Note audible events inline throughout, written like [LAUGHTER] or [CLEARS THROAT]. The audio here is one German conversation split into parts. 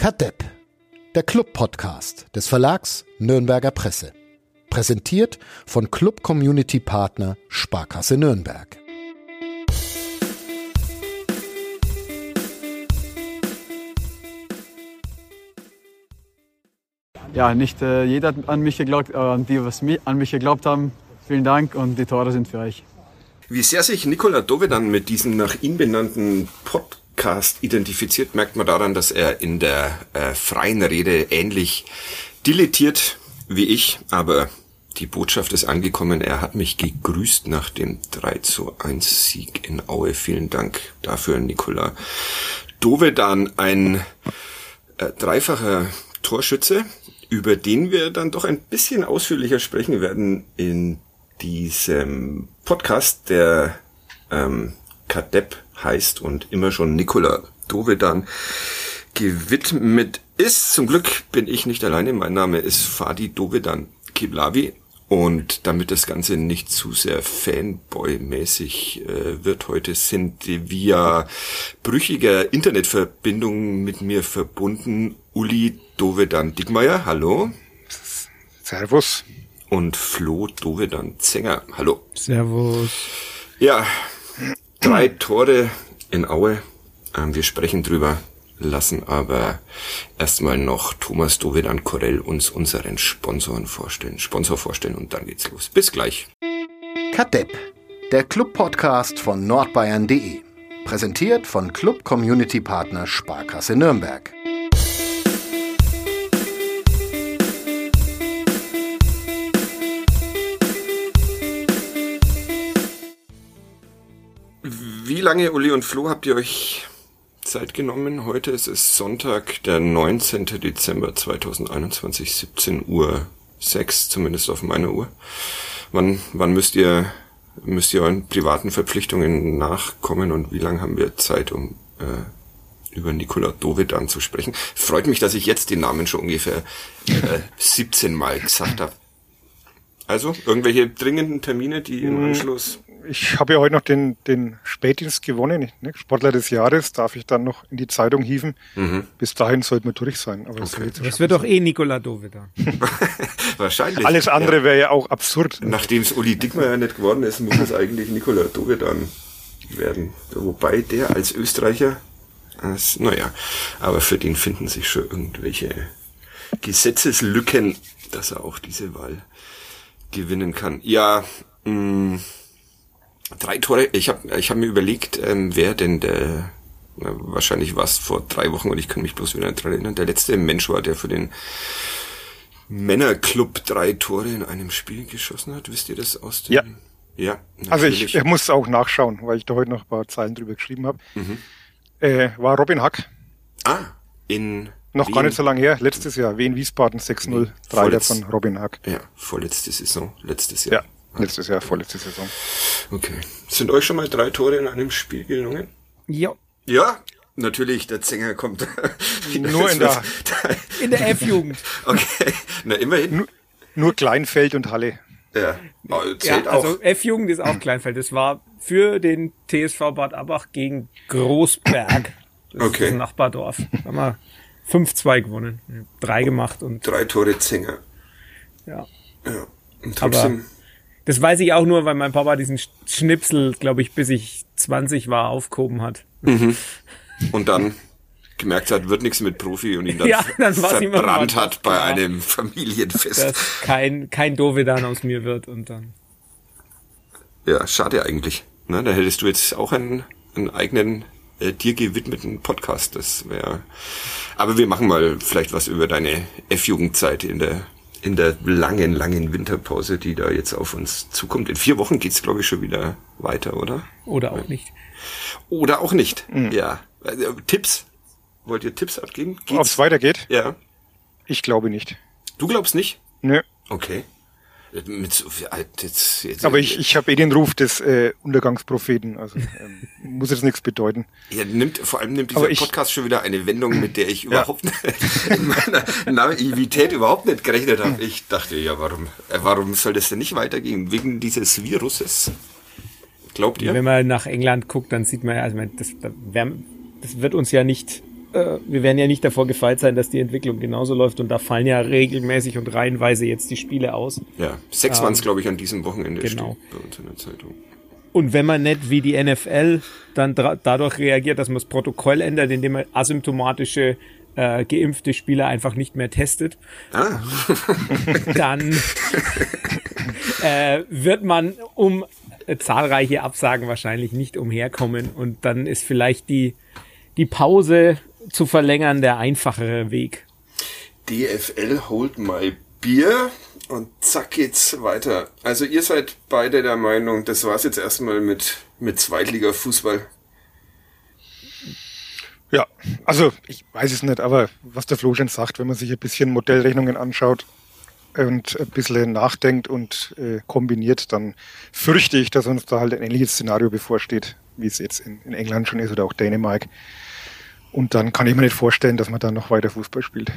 Kadepp, der Club-Podcast des Verlags Nürnberger Presse. Präsentiert von Club Community Partner Sparkasse Nürnberg. Ja, nicht äh, jeder hat an mich geglaubt, aber die, was mi- an mich geglaubt haben, vielen Dank und die Tore sind für euch. Wie sehr sich Nikola Dovedan mit diesem nach ihm benannten Podcast identifiziert, merkt man daran, dass er in der äh, freien Rede ähnlich dilettiert wie ich, aber die Botschaft ist angekommen. Er hat mich gegrüßt nach dem 3 zu 1 Sieg in Aue. Vielen Dank dafür, Nikola Dovedan, ein äh, dreifacher Torschütze, über den wir dann doch ein bisschen ausführlicher sprechen werden in diesem Podcast, der ähm, Kadepp heißt und immer schon Nikola Dovedan gewidmet ist. Zum Glück bin ich nicht alleine. Mein Name ist Fadi Dovedan Kiblavi. Und damit das Ganze nicht zu sehr Fanboy-mäßig äh, wird, heute sind via brüchiger Internetverbindung mit mir verbunden Uli Dovedan Dickmeier. Hallo. Servus. Und Flo Dovedan Zenger. Hallo. Servus. Ja, drei Tore in Aue. Ähm, wir sprechen drüber, lassen aber erstmal noch Thomas Dovedan Korell uns unseren Sponsoren vorstellen, Sponsor vorstellen und dann geht's los. Bis gleich. Kadepp, der Club-Podcast von nordbayern.de. Präsentiert von Club Community Partner Sparkasse Nürnberg. Wie lange, Uli und Flo, habt ihr euch Zeit genommen? Heute ist es Sonntag, der 19. Dezember 2021, 17 Uhr 6, zumindest auf meiner Uhr. Wann, wann müsst ihr, müsst ihr euren privaten Verpflichtungen nachkommen und wie lange haben wir Zeit, um äh, über Nikola Dovedan zu sprechen? Freut mich, dass ich jetzt den Namen schon ungefähr äh, 17 Mal gesagt habe. Also, irgendwelche dringenden Termine, die im Anschluss Ich habe ja heute noch den, den Spätdienst gewonnen. Ne? Sportler des Jahres darf ich dann noch in die Zeitung hieven. Bis dahin sollten wir durch sein. Aber das, wird Das wird doch eh Nikola Doveda. [LAUGHS] wahrscheinlich. Alles andere Ja. wäre ja auch absurd. Nachdem es Uli Dickmeyer nicht geworden ist, muss es eigentlich Nikola Dovedan werden. Wobei der als Österreicher, als, naja, aber für den finden sich schon irgendwelche Gesetzeslücken, dass er auch diese Wahl gewinnen kann. Ja, mh, drei Tore. Ich habe ich hab mir überlegt, ähm, wer denn der, na, wahrscheinlich war es vor drei Wochen und ich kann mich bloß wieder daran erinnern, der letzte Mensch war, der für den Männerclub drei Tore in einem Spiel geschossen hat. Wisst ihr das aus dem? Ja. Ja. Also ich, ich muss auch nachschauen, weil ich da heute noch ein paar Zeilen drüber geschrieben habe. Mhm. Äh, war Robin Hack. Ah, in Noch Wien. gar nicht so lange her. Letztes Jahr. Wien Wiesbaden 6-0. Dreier Vorletz- von Robin Hack. Ja, vorletzte Saison, letztes Ja. Letztes Jahr, vorletzte Saison. Okay. Sind euch schon mal drei Tore in einem Spiel gelungen? Ja. Ja, natürlich, der Zänger kommt. Nur in der- [LAUGHS] In der F-Jugend. Okay, na immerhin. Nur Kleinfeld und Halle. Ja, oh, Ja, zählt also auch. F-Jugend ist auch Kleinfeld. Das war für den TSV Bad Abach gegen Großberg. Das Okay. ist ein Nachbardorf. Da haben wir 5-2 gewonnen. Drei gemacht und Drei Tore Zänger. ja. Ja. Und trotzdem, Das weiß ich auch nur, weil mein Papa diesen Sch- Schnipsel, glaube ich, bis ich 20 war, aufgehoben hat. und dann gemerkt hat, wird nichts mit Profi und ihn dann, Ja, dann verbrannt hat bei einem Familienfest. Dass kein, kein Dovedan aus mir wird und dann. Ja, schade eigentlich. Ne, da hättest du jetzt auch einen, einen eigenen äh, dir gewidmeten Podcast. Das wäre. Aber wir machen mal vielleicht was über deine F-Jugendzeit in der in der langen, langen Winterpause, die da jetzt auf uns zukommt. In vier Wochen geht's, glaube ich, schon wieder weiter, oder? Oder auch nicht. Oder auch nicht. Ja. Äh, Tipps? Wollt ihr Tipps abgeben? Ob es weitergeht? Ja. Ich glaube nicht. Du glaubst nicht? Nö. Okay. Mit so viel, jetzt, jetzt, Aber ich, ich habe eh den Ruf des äh, Untergangspropheten. Also ähm, [LAUGHS] muss jetzt nichts bedeuten. Ja, nimmt, vor allem nimmt dieser ich- Podcast schon wieder eine Wendung, mit der ich überhaupt [LAUGHS] in meiner Naivität überhaupt nicht gerechnet habe. Ich dachte, ja, warum, äh, warum soll das denn nicht weitergehen? Wegen dieses Viruses? Glaubt ihr? Wenn man nach England guckt, dann sieht man ja, also das, das wird uns ja nicht äh, wir werden ja nicht davor gefeit sein, dass die Entwicklung genauso läuft und da fallen ja regelmäßig und reihenweise jetzt die Spiele aus. Ja, sechs Ähm, waren es, glaube ich, an diesem Wochenende genau. bei uns in der Zeitung. Und wenn man nicht wie die NFL dann dadurch reagiert, dass man das Protokoll ändert, indem man asymptomatische äh, geimpfte Spieler einfach nicht mehr testet, Ah, [LAUGHS] dann äh, wird man um äh, zahlreiche Absagen wahrscheinlich nicht umherkommen und dann ist vielleicht die, die Pause zu verlängern der einfachere Weg. DFL holt my Bier und zack geht's weiter. Also ihr seid beide der Meinung, das war's jetzt erstmal mit, mit Zweitliga-Fußball. Ja, also ich weiß es nicht, aber was der Flo schon sagt, wenn man sich ein bisschen Modellrechnungen anschaut und ein bisschen nachdenkt und äh, kombiniert, dann fürchte ich, dass uns da halt ein ähnliches Szenario bevorsteht, wie es jetzt in, in England schon ist oder auch Dänemark. Und dann kann ich mir nicht vorstellen, dass man da noch weiter Fußball spielt.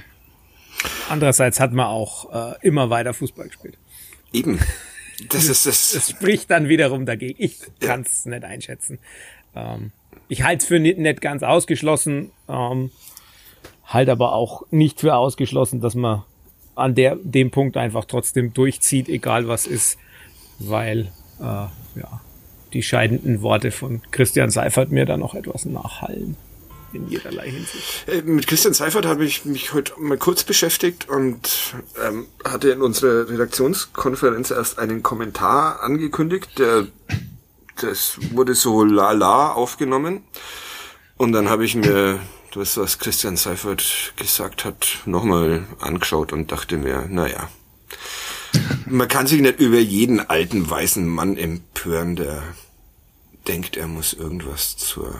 Andererseits hat man auch äh, immer weiter Fußball gespielt. Eben. Das ist das. [LAUGHS] Das spricht dann wiederum dagegen. Ich kann es nicht einschätzen. Ähm, ich halte es für nicht, nicht ganz ausgeschlossen, ähm, halt aber auch nicht für ausgeschlossen, dass man an der, dem Punkt einfach trotzdem durchzieht, egal was ist, weil äh, ja, die scheidenden Worte von Christian Seifert mir da noch etwas nachhallen. In jederlei Hinsicht. Äh, Mit Christian Seifert habe ich mich heute mal kurz beschäftigt und ähm, hatte in unserer Redaktionskonferenz erst einen Kommentar angekündigt, der das wurde so lala aufgenommen und dann habe ich mir das, was Christian Seifert gesagt hat, nochmal angeschaut und dachte mir, naja, man kann sich nicht über jeden alten weißen Mann empören, der denkt, er muss irgendwas zur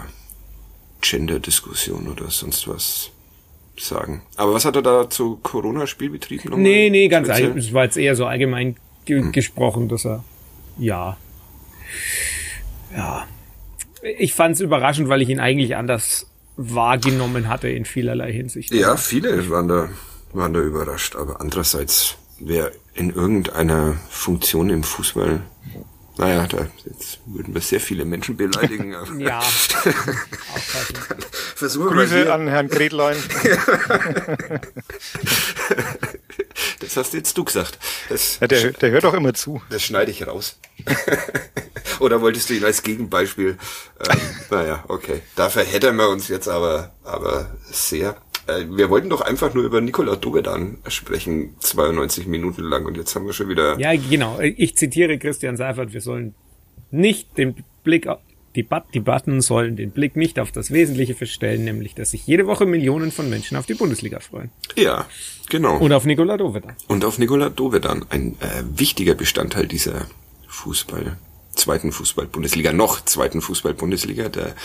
Gender-Diskussion oder sonst was sagen. Aber was hat er da zu Corona-Spielbetrieb noch? Nee, nee, ganz ehrlich. Es war jetzt eher so allgemein ge gesprochen, dass er, ja. Ja. Ich fand es überraschend, weil ich ihn eigentlich anders wahrgenommen hatte in vielerlei Hinsicht. Ja, viele waren da, waren da überrascht, aber andererseits, wer in irgendeiner Funktion im Fußball, naja, da jetzt würden wir sehr viele Menschen beleidigen. [LAUGHS] [LAUGHS] Ja. [LAUGHS] Versuchen Grüße an Herrn Gretlein. das hast jetzt du gesagt. Das, Ja, der, der hört auch immer zu. das schneide ich raus. Oder wolltest du ihn als Gegenbeispiel? Ähm, naja, okay. Da verheddern wir uns jetzt aber, aber sehr. Äh, wir wollten doch einfach nur über Nikola Dovedan sprechen, 92 Minuten lang, und jetzt haben wir schon wieder. Ja, genau. Ich zitiere Christian Seifert, wir sollen nicht den Blick auf die Bat Debatten sollen den Blick nicht auf das Wesentliche verstellen, nämlich, dass sich jede Woche Millionen von Menschen auf die Bundesliga freuen. Ja, genau. Und auf Nikola Dovedan. Und auf Nikola Dovedan, ein äh, wichtiger Bestandteil dieser Fußball, zweiten Fußball-Bundesliga, noch zweiten Fußball-Bundesliga. Der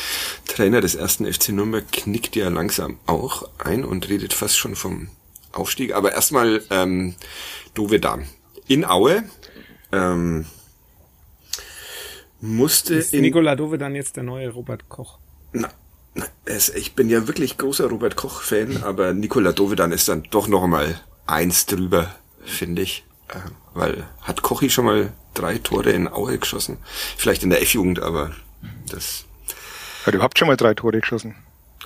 Trainer des ersten FC Nürnberg knickt ja langsam auch ein und redet fast schon vom Aufstieg. Aber erstmal ähm, Dovedan. In Aue ähm, musste Ist in Nikola Dovedan jetzt der neue Robert Koch? na, na, es, ich bin ja wirklich großer Robert Koch-Fan, aber Nikola Dovedan ist dann doch noch mal eins drüber, finde ich. Äh, weil hat Kochi schon mal drei Tore in Aue geschossen? Vielleicht in der F-Jugend, aber das. Hat überhaupt schon mal drei Tore geschossen.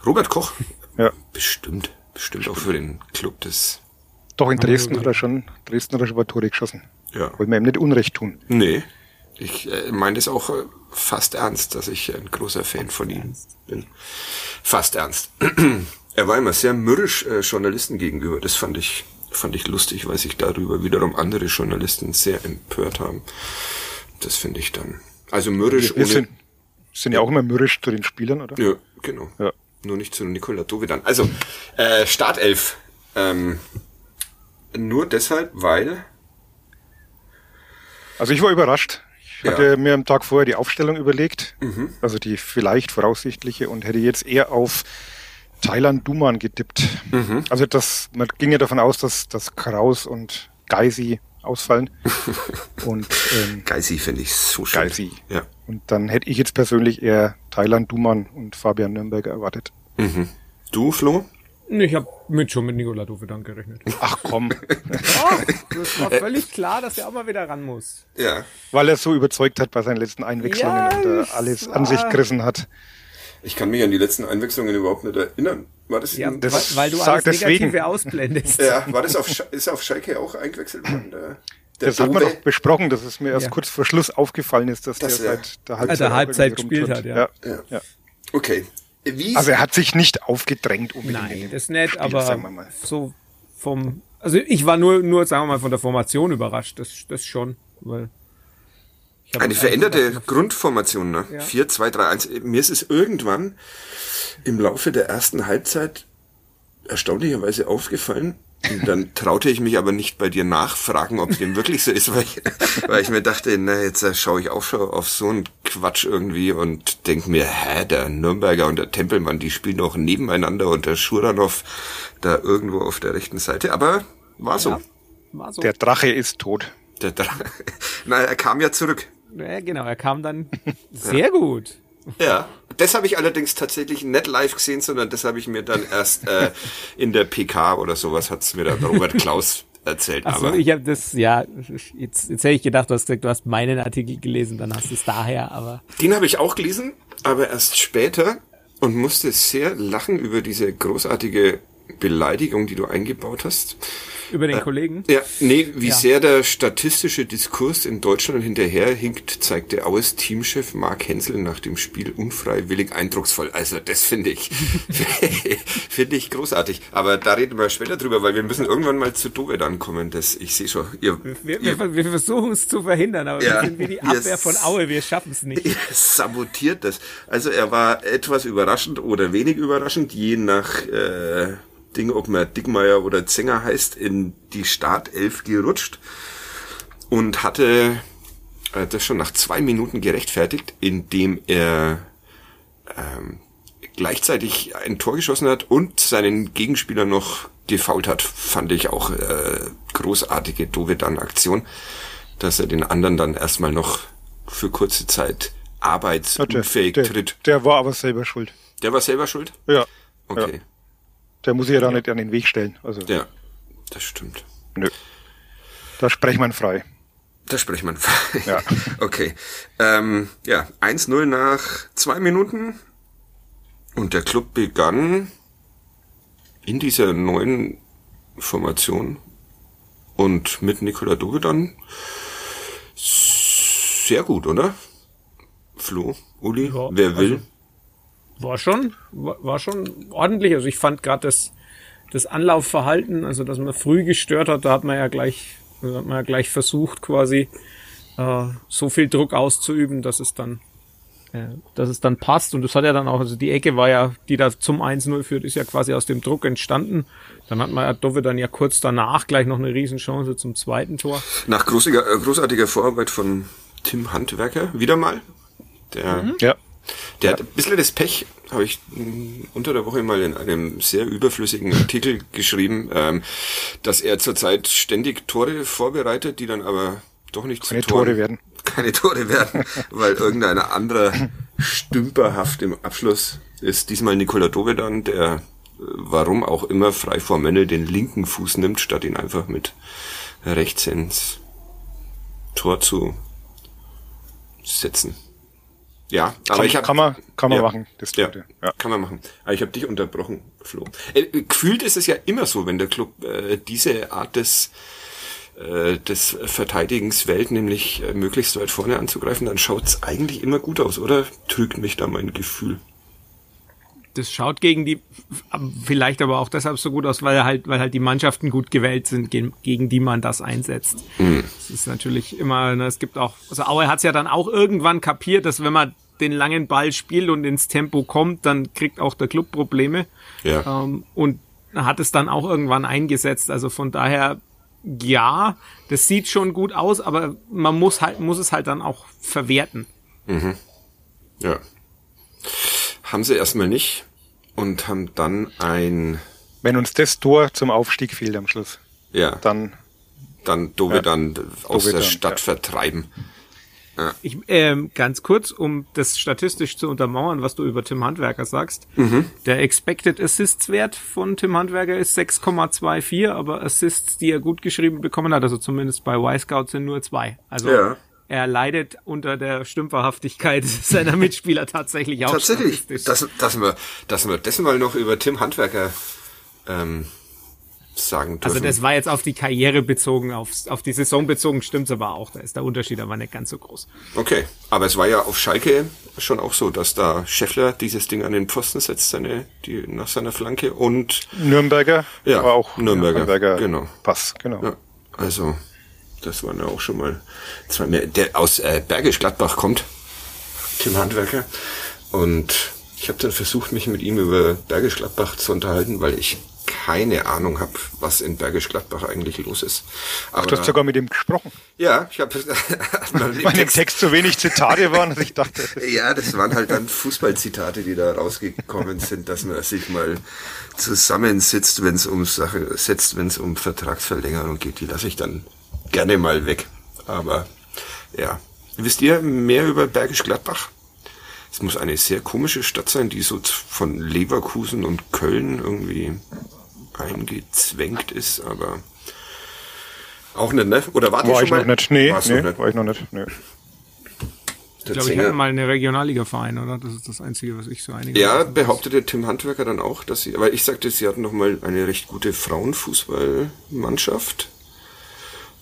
Robert Koch? Ja. Bestimmt. Bestimmt auch für den Club des. Doch in Dresden hat er schon, Dresden hat er schon mal Tore geschossen. Ja. Wollen wir ihm nicht Unrecht tun. Nee. Ich äh, meine das auch äh, fast ernst, dass ich ein großer Fan von ihm bin. Fast ernst. [CLEARS THROAT] er war immer sehr mürrisch äh, Journalisten gegenüber. Das fand ich, fand ich lustig, weil sich darüber wiederum andere Journalisten sehr empört haben. Das finde ich dann. Also mürrisch Wir sind, sind ja auch immer mürrisch zu den Spielern, oder? Ja, genau. Ja. Nur nicht zu Nikola Dovedan. Also, äh, Startelf. Ähm, nur deshalb, weil. Also ich war überrascht. Ich Ja. hatte mir am Tag vorher die Aufstellung überlegt, Mhm. also die vielleicht voraussichtliche und hätte jetzt eher auf Thailand Duman getippt. Mhm. Also das, man ging ja davon aus, dass, dass Kraus und Geisi ausfallen. [LAUGHS] und ähm, Geisi finde ich so schön. Geisi. Ja. Und dann hätte ich jetzt persönlich eher Thailand Duman und Fabian Nürnberger erwartet. Mhm. Du, Flo? Ich habe mit schon mit Nikola Dovedan gerechnet. Ach komm, [LAUGHS] Oh, das war völlig klar, dass er auch mal wieder ran muss. Ja. weil er so überzeugt hat bei seinen letzten Einwechslungen Ja, und das alles war- an sich gerissen hat. Ich kann mich an die letzten Einwechslungen überhaupt nicht erinnern. War das, Ja, das- weil, weil du alles deswegen. Negative ausblendest. ja, [LAUGHS] war das auf, ist auf Schalke auch eingewechselt worden? Der, der Das hat man Dove? doch besprochen, dass es mir erst Ja. kurz vor Schluss aufgefallen ist, dass Das, der ja. seit der Halbzeit, auch Halbzeit gespielt hat, ja. ja. Ja. Okay. Wie Also er hat sich nicht aufgedrängt unbedingt. in Nein, das nicht, Spiel, aber sagen wir mal. so vom, also ich war nur, nur, sagen wir mal, von der Formation überrascht, das, das schon, weil Eine eigentlich veränderte Grundformation, ne? Ja. 4, 2, 3, 1. Mir ist es irgendwann im Laufe der ersten Halbzeit erstaunlicherweise aufgefallen. Und dann [LAUGHS] traute ich mich aber nicht bei dir nachfragen, ob dem wirklich so ist, weil ich, weil ich mir dachte, na, jetzt äh, schaue ich auch schon auf so einen Quatsch irgendwie und denk mir, hä, der Nürnberger und der Tempelmann, die spielen doch nebeneinander und der Schuranov da irgendwo auf der rechten Seite. Aber war so. Ja. war so. Der Drache ist tot. Der Dra [LAUGHS] Na, er kam ja zurück. Ja, genau, er kam dann [LAUGHS] sehr gut. Ja, das habe ich allerdings tatsächlich nicht live gesehen, sondern das habe ich mir dann erst äh, in der PK oder sowas hat's mir dann Robert Klaus erzählt. Also aber ich habe das, ja, jetzt, jetzt hätte ich gedacht, du hast gesagt, du hast meinen Artikel gelesen, dann hast du es daher, aber den habe ich auch gelesen, aber erst später und musste sehr lachen über diese großartige Beleidigung, die du eingebaut hast. Über den Kollegen. Ja, nee, wie Ja. sehr der statistische Diskurs in Deutschland hinterherhinkt, zeigte Aues Teamchef Mark Hensel nach dem Spiel unfreiwillig eindrucksvoll. Also das finde ich, [LAUGHS] finde ich großartig. Aber da reden wir später drüber, weil wir müssen irgendwann mal zu Dove dann kommen. Das, ich sehe schon, ihr, Wir, ihr, wir, wir versuchen es zu verhindern, aber Ja, wir sind wie die Abwehr von Aue, wir schaffen es nicht. sabotiert das. Also er war etwas überraschend oder wenig überraschend, je nach äh, Ding, ob man Dickmeier oder Zenger heißt, in die Startelf gerutscht und hatte äh, das schon nach zwei Minuten gerechtfertigt, indem er ähm, gleichzeitig ein Tor geschossen hat und seinen Gegenspieler noch gefault hat, fand ich auch äh, großartige Dovedan-Aktion, dass er den anderen dann erstmal noch für kurze Zeit Ja, arbeitsunfähig der, tritt. der war aber selber schuld. Der war selber schuld? Ja. Okay, Der muss sich ja da nicht an den Weg stellen. Also, ja, das stimmt. nö. Da sprechen wir frei. Da spricht man. Ja. [LAUGHS] Okay. Ähm, ja, 1-0 nach zwei Minuten. Und der Club begann in dieser neuen Formation und mit Nikola Dove dann sehr gut, oder? Flo, Uli, Ja, wer will? also- War schon, war, schon ordentlich. Also ich fand gerade das, das Anlaufverhalten, also dass man früh gestört hat, da hat man ja gleich, da hat man ja gleich versucht, quasi äh, so viel Druck auszuüben, dass es dann äh, dass es dann passt und das hat ja dann auch, also die Ecke war ja, die da zum 1-0 führt, ist ja quasi aus dem Druck entstanden. Dann hat man ja Dove dann ja kurz danach gleich noch eine Riesenchance zum zweiten Tor. Nach großartiger, äh, großartiger Vorarbeit von Tim Handwerker, wieder mal. Der Ja. Der hat ein bisschen das Pech, habe ich unter der Woche mal in einem sehr überflüssigen Artikel geschrieben, ähm, dass er zurzeit ständig Tore vorbereitet, die dann aber doch nicht Keine Toren, Tore werden. Keine Tore werden, [LAUGHS] weil irgendeiner anderer stümperhaft im Abschluss ist. Diesmal Nikola Dove dann, der äh, warum auch immer frei vor Männel den linken Fuß nimmt, statt ihn einfach mit rechts ins Tor zu setzen. Ja, aber Kann, ich hab, kann man, kann man ja. machen, das ja. Ja. kann man machen. Aber ich habe dich unterbrochen, Flo. Äh, gefühlt ist es ja immer so, wenn der Club äh, diese Art des äh, des Verteidigens wählt, nämlich äh, möglichst weit vorne anzugreifen, dann schaut's eigentlich immer gut aus, oder? Trügt mich da mein Gefühl. das schaut gegen die, vielleicht aber auch deshalb so gut aus, weil halt, weil halt die Mannschaften gut gewählt sind, gegen, gegen die man das einsetzt. Es ist natürlich immer, ne, es gibt auch, also Aue hat's ja dann auch irgendwann kapiert, dass wenn man den langen Ball spielt und ins Tempo kommt, dann kriegt auch der Club Probleme. Ja. Ähm, und hat es dann auch irgendwann eingesetzt. Also von daher, ja, das sieht schon gut aus, aber man muss halt, muss es halt dann auch verwerten. Ja. Haben sie erstmal nicht und haben dann ein, Wenn uns das Tor zum Aufstieg fehlt am Schluss, ja, dann dann Dove Ja. dann aus Dove der dann, Stadt ja. vertreiben. Ich, ähm, ganz kurz, um das statistisch zu untermauern, was du über Tim Handwerker sagst. Der Expected Assists Wert von Tim Handwerker ist 6,24, aber Assists, die er gut geschrieben bekommen hat, also zumindest bei Y-Scout sind nur zwei. Also Ja. er leidet unter der Stümperhaftigkeit [LAUGHS] seiner Mitspieler tatsächlich auch. Tatsächlich, dass, dass, wir, dass wir das mal noch über Tim Handwerker ähm, sagen dürfen. Also das war jetzt auf die Karriere bezogen, auf, auf die Saison bezogen, stimmt's aber auch. Da ist der Unterschied aber nicht ganz so groß. Okay, aber es war ja auf Schalke schon auch so, dass da Scheffler dieses Ding an den Pfosten setzt, seine, die, nach seiner Flanke und Nürnberger, ja, aber auch Nürnberger, Nürnberger genau. Pass, genau. Ja, also das waren ja auch schon mal zwei mehr. Der aus äh, Bergisch Gladbach kommt, Tim Handwerker. Und ich habe dann versucht, mich mit ihm über Bergisch Gladbach zu unterhalten, weil ich keine Ahnung habe, was in Bergisch Gladbach eigentlich los ist. Aber Du hast sogar mit ihm gesprochen. ja, ich habe [LAUGHS] Weil im Text, so wenig Zitate waren, dass ich dachte, [LAUGHS] ja, das waren halt dann Fußballzitate, die da rausgekommen sind, dass man sich mal zusammensitzt, wenn es um Sache setzt, wenn es um Vertragsverlängerung geht. Die lasse ich dann gerne mal weg. Aber ja, wisst ihr mehr über Bergisch Gladbach? Es muss eine sehr komische Stadt sein, die so von Leverkusen und Köln irgendwie eingezwängt ist, aber auch nicht, ne? Oder wart ihr war schon ich mal? noch nicht. Nee, nee du nicht? war ich noch nicht. Nee. Der Ich glaube, ich hatte mal eine Regionalliga-Verein, oder? Das ist das Einzige, was ich so einige. Ja, behauptete Tim Handwerker dann auch, dass sie, aber ich sagte, sie hatten noch mal eine recht gute Frauenfußballmannschaft.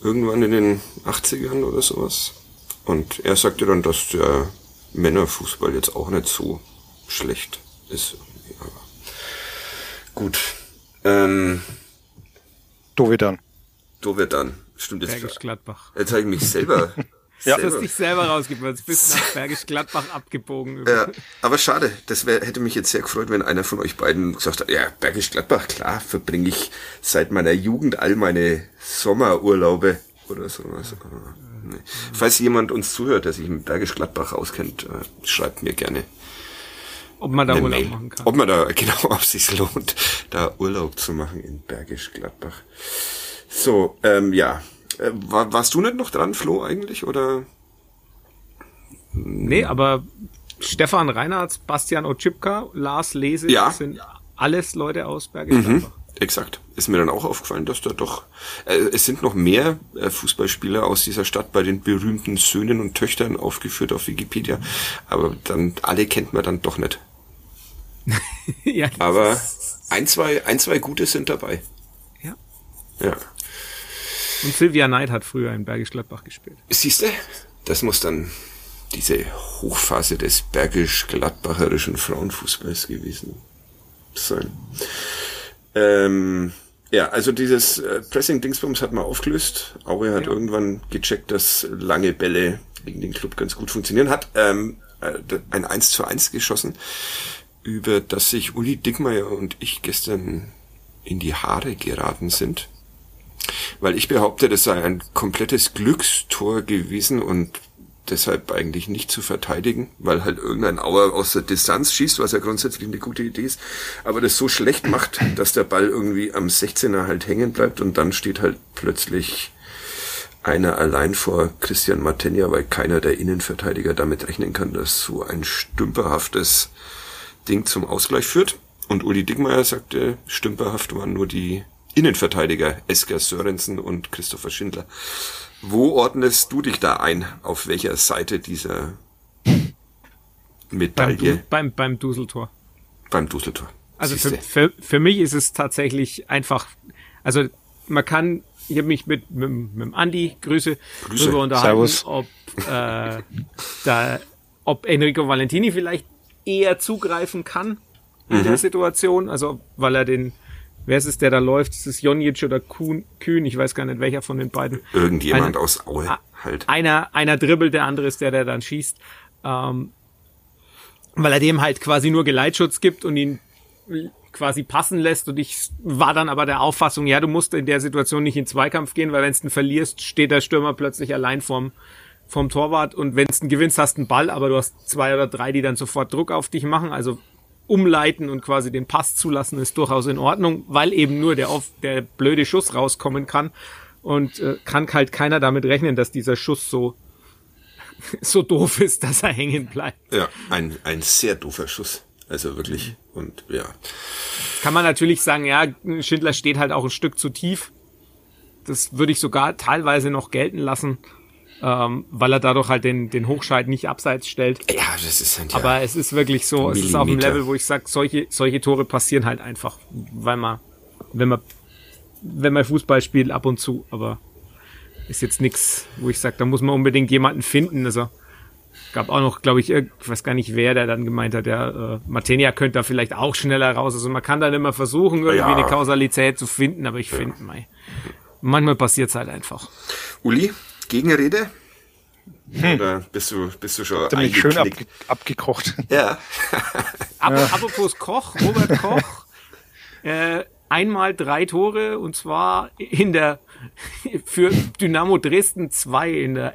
Irgendwann in den 80ern oder sowas. Und er sagte dann, dass der Männerfußball jetzt auch nicht so schlecht ist. Aber gut. Ähm, Dovedan. Dovedan. Stimmt jetzt. Bergisch Gladbach. Jetzt habe ich mich selber. [LAUGHS] Ja. Du hast dich selber rausgegeben, du bist nach Bergisch Gladbach abgebogen. Ja, aber schade. Das wär, hätte mich jetzt sehr gefreut, wenn einer von euch beiden gesagt hat, ja, Bergisch Gladbach, klar, verbringe ich seit meiner Jugend all meine Sommerurlaube oder sowas. Aber, nee. Falls jemand uns zuhört, der sich mit Bergisch Gladbach auskennt, äh, schreibt mir gerne Ob man da Urlaub Mail. machen kann. Ob man da, [LAUGHS] genau, ob es sich lohnt, da Urlaub zu machen in Bergisch Gladbach. So, ähm, ja. Äh, war, warst du nicht noch dran, Flo, eigentlich, oder? Nee, aber Stefan Reinhardt, Bastian Otschipka, Lars Lese Ja. sind alles Leute aus Bergisch Mhm, Gladbach. exakt. Ist mir dann auch aufgefallen, dass da doch, äh, es sind noch mehr äh, Fußballspieler aus dieser Stadt bei den berühmten Söhnen und Töchtern aufgeführt auf Wikipedia, aber dann alle kennt man dann doch nicht. [LAUGHS] ja, Aber ein, zwei, ein, zwei gute sind dabei. ja. Ja. Und Sylvia Neid hat früher in Bergisch Gladbach gespielt. Siehste, das muss dann diese Hochphase des bergisch-gladbacherischen Frauenfußballs gewesen sein. Ähm, ja, also dieses äh, Pressing-Dingsbums hat man aufgelöst. Aue hat Ja. irgendwann gecheckt, dass lange Bälle gegen den Club ganz gut funktionieren. Hat ähm, äh, ein 1 zu 1 geschossen, über das sich Uli Dickmeyer und ich gestern in die Haare geraten sind. Weil ich behaupte, das sei ein komplettes Glückstor gewesen und deshalb eigentlich nicht zu verteidigen, weil halt irgendein Auer aus der Distanz schießt, was ja grundsätzlich eine gute Idee ist, aber das so schlecht macht, dass der Ball irgendwie am 16er halt hängen bleibt und dann steht halt plötzlich einer allein vor Christian Martenja, weil keiner der Innenverteidiger damit rechnen kann, dass so ein stümperhaftes Ding zum Ausgleich führt. Und Uli Dickmeyer sagte, stümperhaft waren nur die Innenverteidiger Esker Sörensen und Christopher Schindler. Wo ordnest du dich da ein? Auf welcher Seite dieser Beim, Medaille du, beim, beim Duseltor. beim Dusseltor? Also für, für, für mich ist es tatsächlich einfach, also man kann, ich habe mich mit, mit, mit dem Andi, Grüße, Grüße. darüber unterhalten, Servus. ob, äh, da, ob Enrico Valentini vielleicht eher zugreifen kann in Mhm. der Situation, also weil er den, wer ist es, der da läuft, ist es Jonjic oder Kuhn, Kühn, ich weiß gar nicht welcher von den beiden. Irgendjemand Einer- aus Aue halt. Einer, einer dribbelt, der andere ist der, der dann schießt. Ähm, weil er dem halt quasi nur Geleitschutz gibt und ihn quasi passen lässt. Und ich war dann aber der Auffassung, ja, du musst in der Situation nicht in Zweikampf gehen, weil wenn du ihn verlierst, steht der Stürmer plötzlich allein vorm, vorm Torwart. Und wenn du gewinnst, hast du einen Ball, aber du hast zwei oder drei, die dann sofort Druck auf dich machen. Also umleiten und quasi den Pass zulassen ist durchaus in Ordnung, weil eben nur der, auf, der blöde Schuss rauskommen kann. Und äh, kann halt keiner damit rechnen, dass dieser Schuss so, [LAUGHS] so doof ist, dass er hängen bleibt. Ja, ein, ein sehr doofer Schuss. Also wirklich. Und ja. Kann man natürlich sagen, ja, Schindler steht halt auch ein Stück zu tief. Das würde ich sogar teilweise noch gelten lassen. Ähm, weil er dadurch halt den, den Hochscheid nicht abseits stellt. Ja, das ist halt ja Aber es ist wirklich so, es ist auf Millimeter. Level, wo ich sage, solche, solche Tore passieren halt einfach, weil man, wenn man, wenn man Fußball spielt, ab und zu, aber ist jetzt nix, wo ich sage, da muss man unbedingt jemanden finden. Also gab auch noch, glaube ich, ich weiß gar nicht, wer der dann gemeint hat, der äh, Martenia könnte da vielleicht auch schneller raus. Also man kann dann immer versuchen, irgendwie Ja. eine Kausalität zu finden, aber ich finde, mei, manchmal passiert's halt einfach. Uli, Gegenrede? Oder bist du, bist du schon mich schön abge abgekocht. Ja. [LAUGHS] Ap Apropos Koch, Robert Koch, [LAUGHS] äh, einmal drei Tore und zwar in der für Dynamo Dresden 2 in der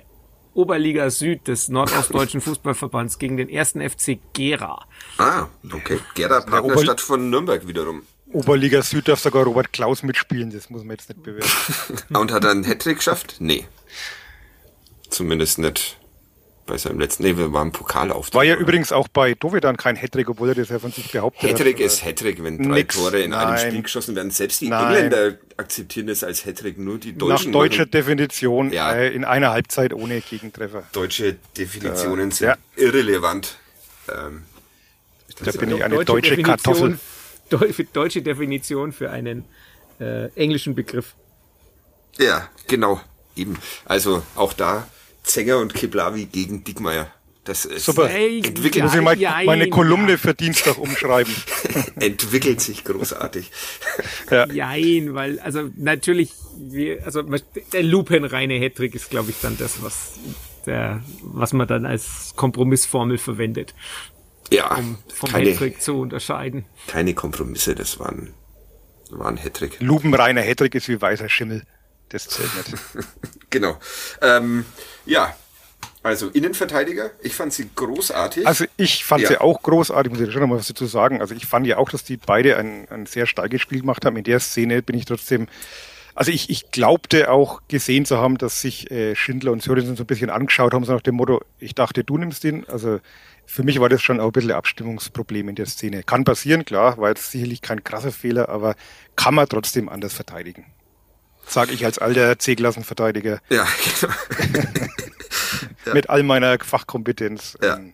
Oberliga Süd des Nordostdeutschen Fußballverbands gegen den ersten FC Gera. Ah, okay. Gera Partnerstadt von Nürnberg wiederum. Oberliga Süd darf sogar Robert Klaus mitspielen, das muss man jetzt nicht bewerten. [LAUGHS] Und hat er einen Hattrick geschafft? Nee. Zumindest nicht bei seinem letzten, nee, wir waren Pokalauftritt. War ja übrigens auch bei Dovedan kein Hattrick, obwohl er das ja von sich behauptet Hattrick hat. ist Hattrick, wenn drei Nix, Tore in einem nein. Spiel geschossen werden. Selbst die Nein. Engländer akzeptieren es als Hattrick, nur die Nach Deutschen. deutscher machen- Definition Ja. äh, in einer Halbzeit ohne Gegentreffer. deutsche Definitionen sind ja. irrelevant. Ähm, Da bin ich eine deutsche Kartoffel. [LAUGHS] Deu deutsche Definition für einen äh, englischen Begriff. ja, genau, eben. Also auch da Zenger und Keblavi gegen Dickmeier. Das ist, Super. Entwickelt, Muss ich mal Ja, meine ja. Kolumne für Dienstag umschreiben. [LAUGHS] entwickelt sich großartig. Jein, weil, also natürlich, wir, also der lupenreine Hattrick ist, glaube ich, dann das, was der, was man dann als Kompromissformel verwendet, Ja, um vom keine, Hattrick zu unterscheiden. keine Kompromisse, das waren, waren Hattrick. Lupenreiner Hattrick ist wie weißer Schimmel. Das zählt nicht. [LAUGHS] Genau. Ähm, ja, also Innenverteidiger, ich fand sie großartig. Also ich fand Ja. sie auch großartig, muss ich schon noch mal was dazu sagen. Also ich fand ja auch, dass die beide ein, ein sehr starkes Spiel gemacht haben. In der Szene bin ich trotzdem, also ich, ich glaubte auch gesehen zu haben, dass sich äh, Schindler und Sörensen so ein bisschen angeschaut haben, so nach dem Motto, ich dachte, du nimmst ihn. Also für mich war das schon auch ein bisschen ein Abstimmungsproblem in der Szene. Kann passieren, klar, war jetzt sicherlich kein krasser Fehler, aber kann man trotzdem anders verteidigen. Sag ich als alter C-Klassenverteidiger ja, genau. [LAUGHS] mit all meiner Fachkompetenz. Ja. Ähm,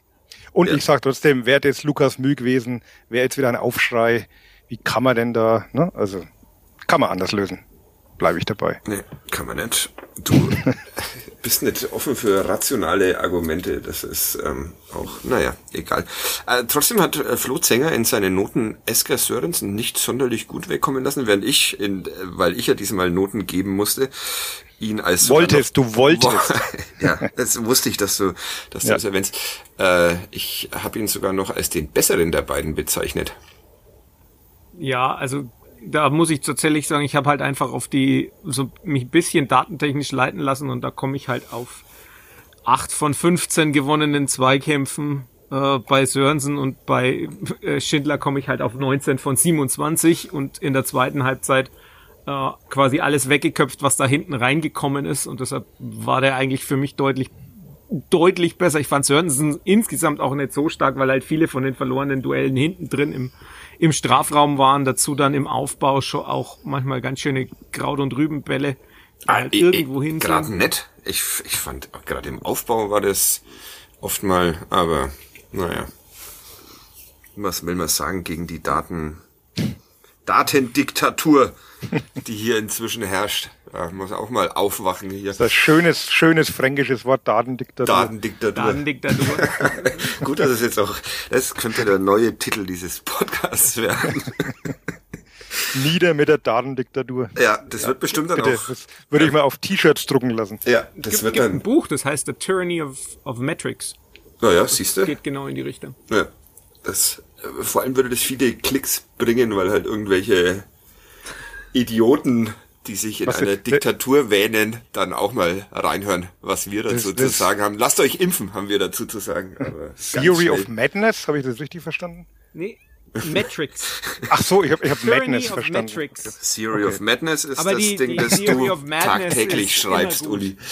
Und Ja. ich sage trotzdem, wäre jetzt Lukas Müh gewesen, wäre jetzt wieder ein Aufschrei. Wie kann man denn da, ne? Also, kann man anders lösen. Bleibe ich dabei. Nee, kann man nicht. Du [LAUGHS] bist nicht offen für rationale Argumente. Das ist ähm, auch, naja, egal. Äh, trotzdem hat äh, Flo Zenger in seinen Noten Esker Sörensen nicht sonderlich gut wegkommen lassen, während ich, in, äh, weil ich ja diesmal Noten geben musste, ihn als Wolltest, du wolltest. [LAUGHS] ja, das wusste ich, dass du, dass du Ja. das erwähnst. Äh, ich habe ihn sogar noch als den besseren der beiden bezeichnet. Ja, also da muss ich tatsächlich sagen, ich habe halt einfach auf die, so mich ein bisschen datentechnisch leiten lassen und da komme ich halt auf acht von 15 gewonnenen Zweikämpfen äh, bei Sörensen und bei äh, Schindler komme ich halt auf 19 von 27 und in der zweiten Halbzeit äh, quasi alles weggeköpft, was da hinten reingekommen ist und deshalb war der eigentlich für mich deutlich deutlich besser. Ich fand Sörensen insgesamt auch nicht so stark, weil halt viele von den verlorenen Duellen hinten drin im, im Strafraum waren. Dazu dann im Aufbau schon auch manchmal ganz schöne Kraut- und Rübenbälle, die halt Ah, irgendwo hin Gerade nett. Ich, ich fand, gerade im Aufbau war das oft mal, aber naja. Was will man sagen gegen die Daten, Datendiktatur, die hier inzwischen herrscht? Ja, muss auch mal aufwachen hier. Das schönes, schönes fränkisches Wort Datendiktatur. Datendiktatur. Datendiktatur. [LAUGHS] Gut, dass es jetzt auch, das könnte der neue Titel dieses Podcasts werden. [LAUGHS] Nieder mit der Datendiktatur. Ja, das wird bestimmt dann Bitte, auch. das würde ich mal auf T-Shirts drucken lassen. Ja, das Es wird gibt ein dann. Buch, das heißt The Tyranny of, of Metrics. Naja, siehst du? Geht genau in die Richtung. Ja, das, vor allem würde das viele Klicks bringen, weil halt irgendwelche Idioten, die sich in Was einer ist- Diktatur wähnen, dann auch mal reinhören, was wir dazu Das- zu das- sagen haben. Lasst euch impfen, haben wir dazu zu sagen. [LAUGHS] Theory of Madness, habe ich das richtig verstanden? Nee, Metrics. [LAUGHS] Ach so, ich habe ich hab Tyranny Madness of verstanden. Metrics. Theory of Madness ist Aber das die- Ding, die das Theory du tagtäglich schreibst. Uli. [LAUGHS]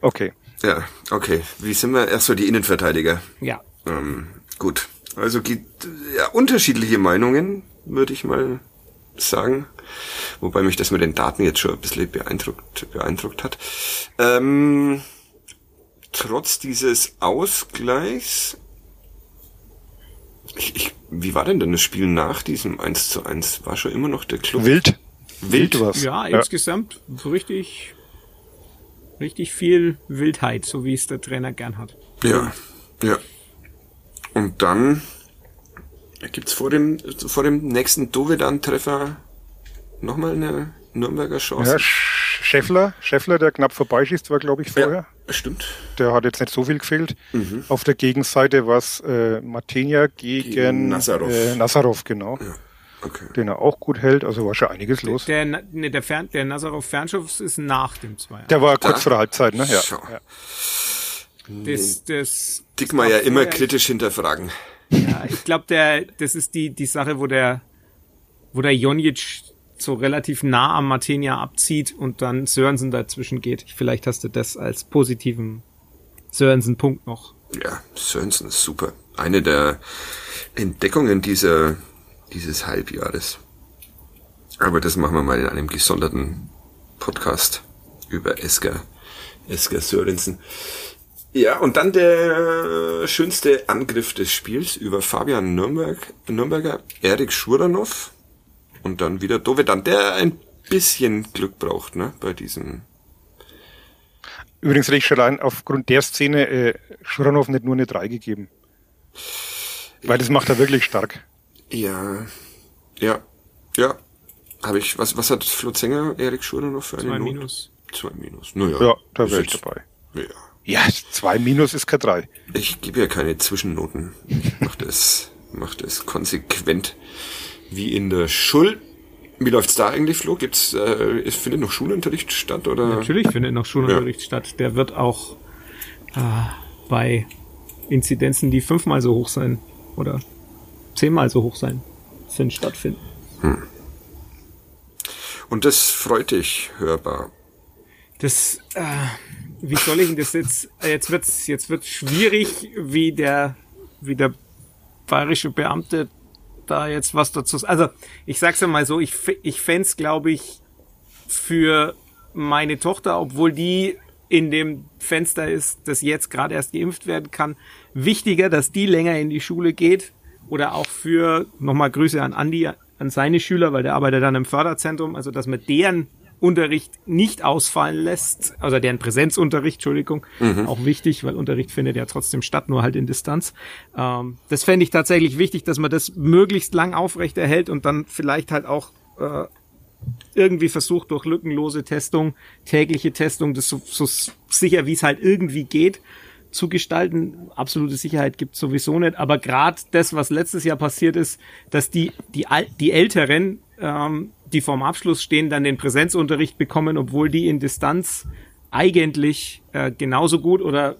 Okay. Ja, okay. Wie sind wir? Erst so die Innenverteidiger. Ja. Ähm, gut. Also gibt ja unterschiedliche Meinungen, würde ich mal sagen. Wobei mich das mit den Daten jetzt schon ein bisschen beeindruckt, beeindruckt hat. Ähm, trotz dieses Ausgleichs, ich, ich, wie war denn denn das Spiel nach diesem 1 zu 1? War schon immer noch der Club? Wild. Wild was. Ja, insgesamt so richtig, richtig viel Wildheit, so wie es der Trainer gern hat. Ja, ja. Und dann gibt's vor dem, vor dem nächsten Dovedan-Treffer nochmal eine Nürnberger Chance. Ja, Scheffler, Scheffler, der knapp vorbeischießt, war, glaube ich, vorher. Ja, stimmt. Der hat jetzt nicht so viel gefehlt. Mhm. Auf der Gegenseite war es äh, Martinia gegen, gegen Nazarov. Äh, Nazarov, genau. Ja. Okay. Den er auch gut hält, also war schon einiges los. Der, ne, der, Fern, der Nazarov Fernschuss ist nach dem Zweier. Der war kurz vor der Halbzeit, ne? Ja. ja. Das, das, Dickmeier ja immer kritisch hinterfragen. Ja, ich glaube, der, das ist die, die Sache, wo der, wo der Jonjic so relativ nah am Martinia abzieht und dann Sörensen dazwischen geht. Vielleicht hast du das als positiven Sörensen-Punkt noch. Ja, Sörensen ist super. Eine der Entdeckungen dieser, dieses Halbjahres. Aber das machen wir mal in einem gesonderten Podcast über Esker, Esker Sörensen. Ja, und dann der schönste Angriff des Spiels über Fabian Nürnberg, Nürnberger, Erik Schuranov und dann wieder Dovedan, der ein bisschen Glück braucht, ne, bei diesem. Übrigens recht schon allein aufgrund der Szene äh, Schuranov nicht nur eine 3 gegeben. Weil das macht er wirklich stark. Ja, ja, ja. Habe ich, was, was hat Flo Zenger, Erik Schuranov für eine Zwei? Minus. Zwei Minus. Naja. Ja, da wäre ich dabei. Ja. Ja, zwei Minus ist kein drei. Ich gebe ja keine Zwischennoten. Ich mach das, mach das konsequent wie in der Schul. Wie läuft's da eigentlich, Flo? Gibt's, äh, es findet noch Schulunterricht statt oder? Natürlich findet noch Schulunterricht statt. Der wird auch äh, bei Inzidenzen, die fünfmal so hoch sein oder zehnmal so hoch sein, sind stattfinden. Und das freut dich hörbar. Das, äh, wie soll ich denn das jetzt? Jetzt wird's, jetzt wird's schwierig, wie der, wie der bayerische Beamte da jetzt was dazu. Also ich sag's ja mal so, ich, ich fänd's, glaube ich, für meine Tochter, obwohl die in dem Fenster ist, das jetzt gerade erst geimpft werden kann, wichtiger, dass die länger in die Schule geht oder auch für nochmal Grüße an Andi, an seine Schüler, weil der arbeitet dann im Förderzentrum, also dass man deren Unterricht nicht ausfallen lässt, also deren Präsenzunterricht, Entschuldigung, auch wichtig, weil Unterricht findet ja trotzdem statt, nur halt in Distanz. Ähm, das fände ich tatsächlich wichtig, dass man das möglichst lang aufrechterhält und dann vielleicht halt auch äh, irgendwie versucht durch lückenlose Testung, tägliche Testung, das so, so sicher wie es halt irgendwie geht zu gestalten. Absolute Sicherheit gibt sowieso nicht, aber gerade das, was letztes Jahr passiert ist, dass die die Al- die Älteren, ähm, die vorm Abschluss stehen, dann den Präsenzunterricht bekommen, obwohl die in Distanz eigentlich äh, genauso gut oder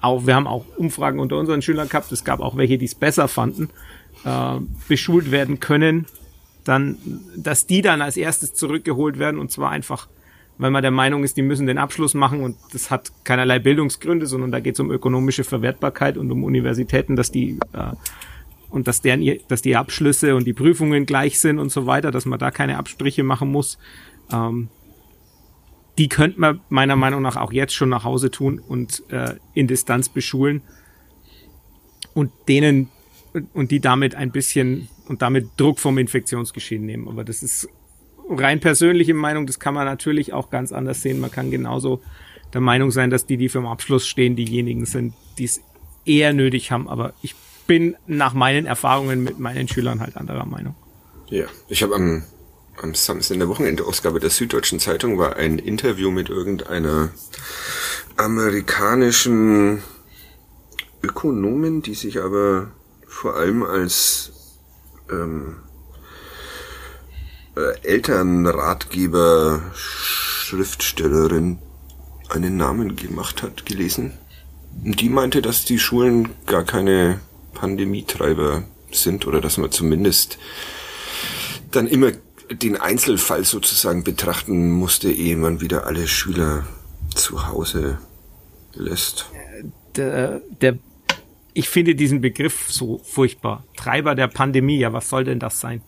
auch wir haben auch Umfragen unter unseren Schülern gehabt. Es gab auch welche, die es besser fanden, äh, beschult werden können dann, dass die dann als erstes zurückgeholt werden und zwar einfach, weil man der Meinung ist, die müssen den Abschluss machen und das hat keinerlei Bildungsgründe, sondern da geht es um ökonomische Verwertbarkeit und um Universitäten, dass die äh, und dass deren dass die Abschlüsse und die Prüfungen gleich sind und so weiter, dass man da keine Abstriche machen muss. Ähm, die könnte man meiner Meinung nach auch jetzt schon nach Hause tun und äh, in Distanz beschulen und denen und die damit ein bisschen und damit Druck vom Infektionsgeschehen nehmen. Aber das ist rein persönliche Meinung, das kann man natürlich auch ganz anders sehen. Man kann genauso der Meinung sein, dass die, die für den Abschluss stehen, diejenigen sind, die es eher nötig haben. Aber ich bin nach meinen Erfahrungen mit meinen Schülern halt anderer Meinung. Ja, ich habe am, am Samstag in der Wochenendausgabe der Süddeutschen Zeitung war ein Interview mit irgendeiner amerikanischen Ökonomin, die sich aber vor allem als ähm, äh, Elternratgeber, Schriftstellerin einen Namen gemacht hat, gelesen. Die meinte, dass die Schulen gar keine Pandemietreiber sind oder dass man zumindest dann immer den Einzelfall sozusagen betrachten musste, ehe man wieder alle Schüler zu Hause lässt. Der, der, ich finde diesen Begriff so furchtbar. Treiber der Pandemie, ja, was soll denn das sein?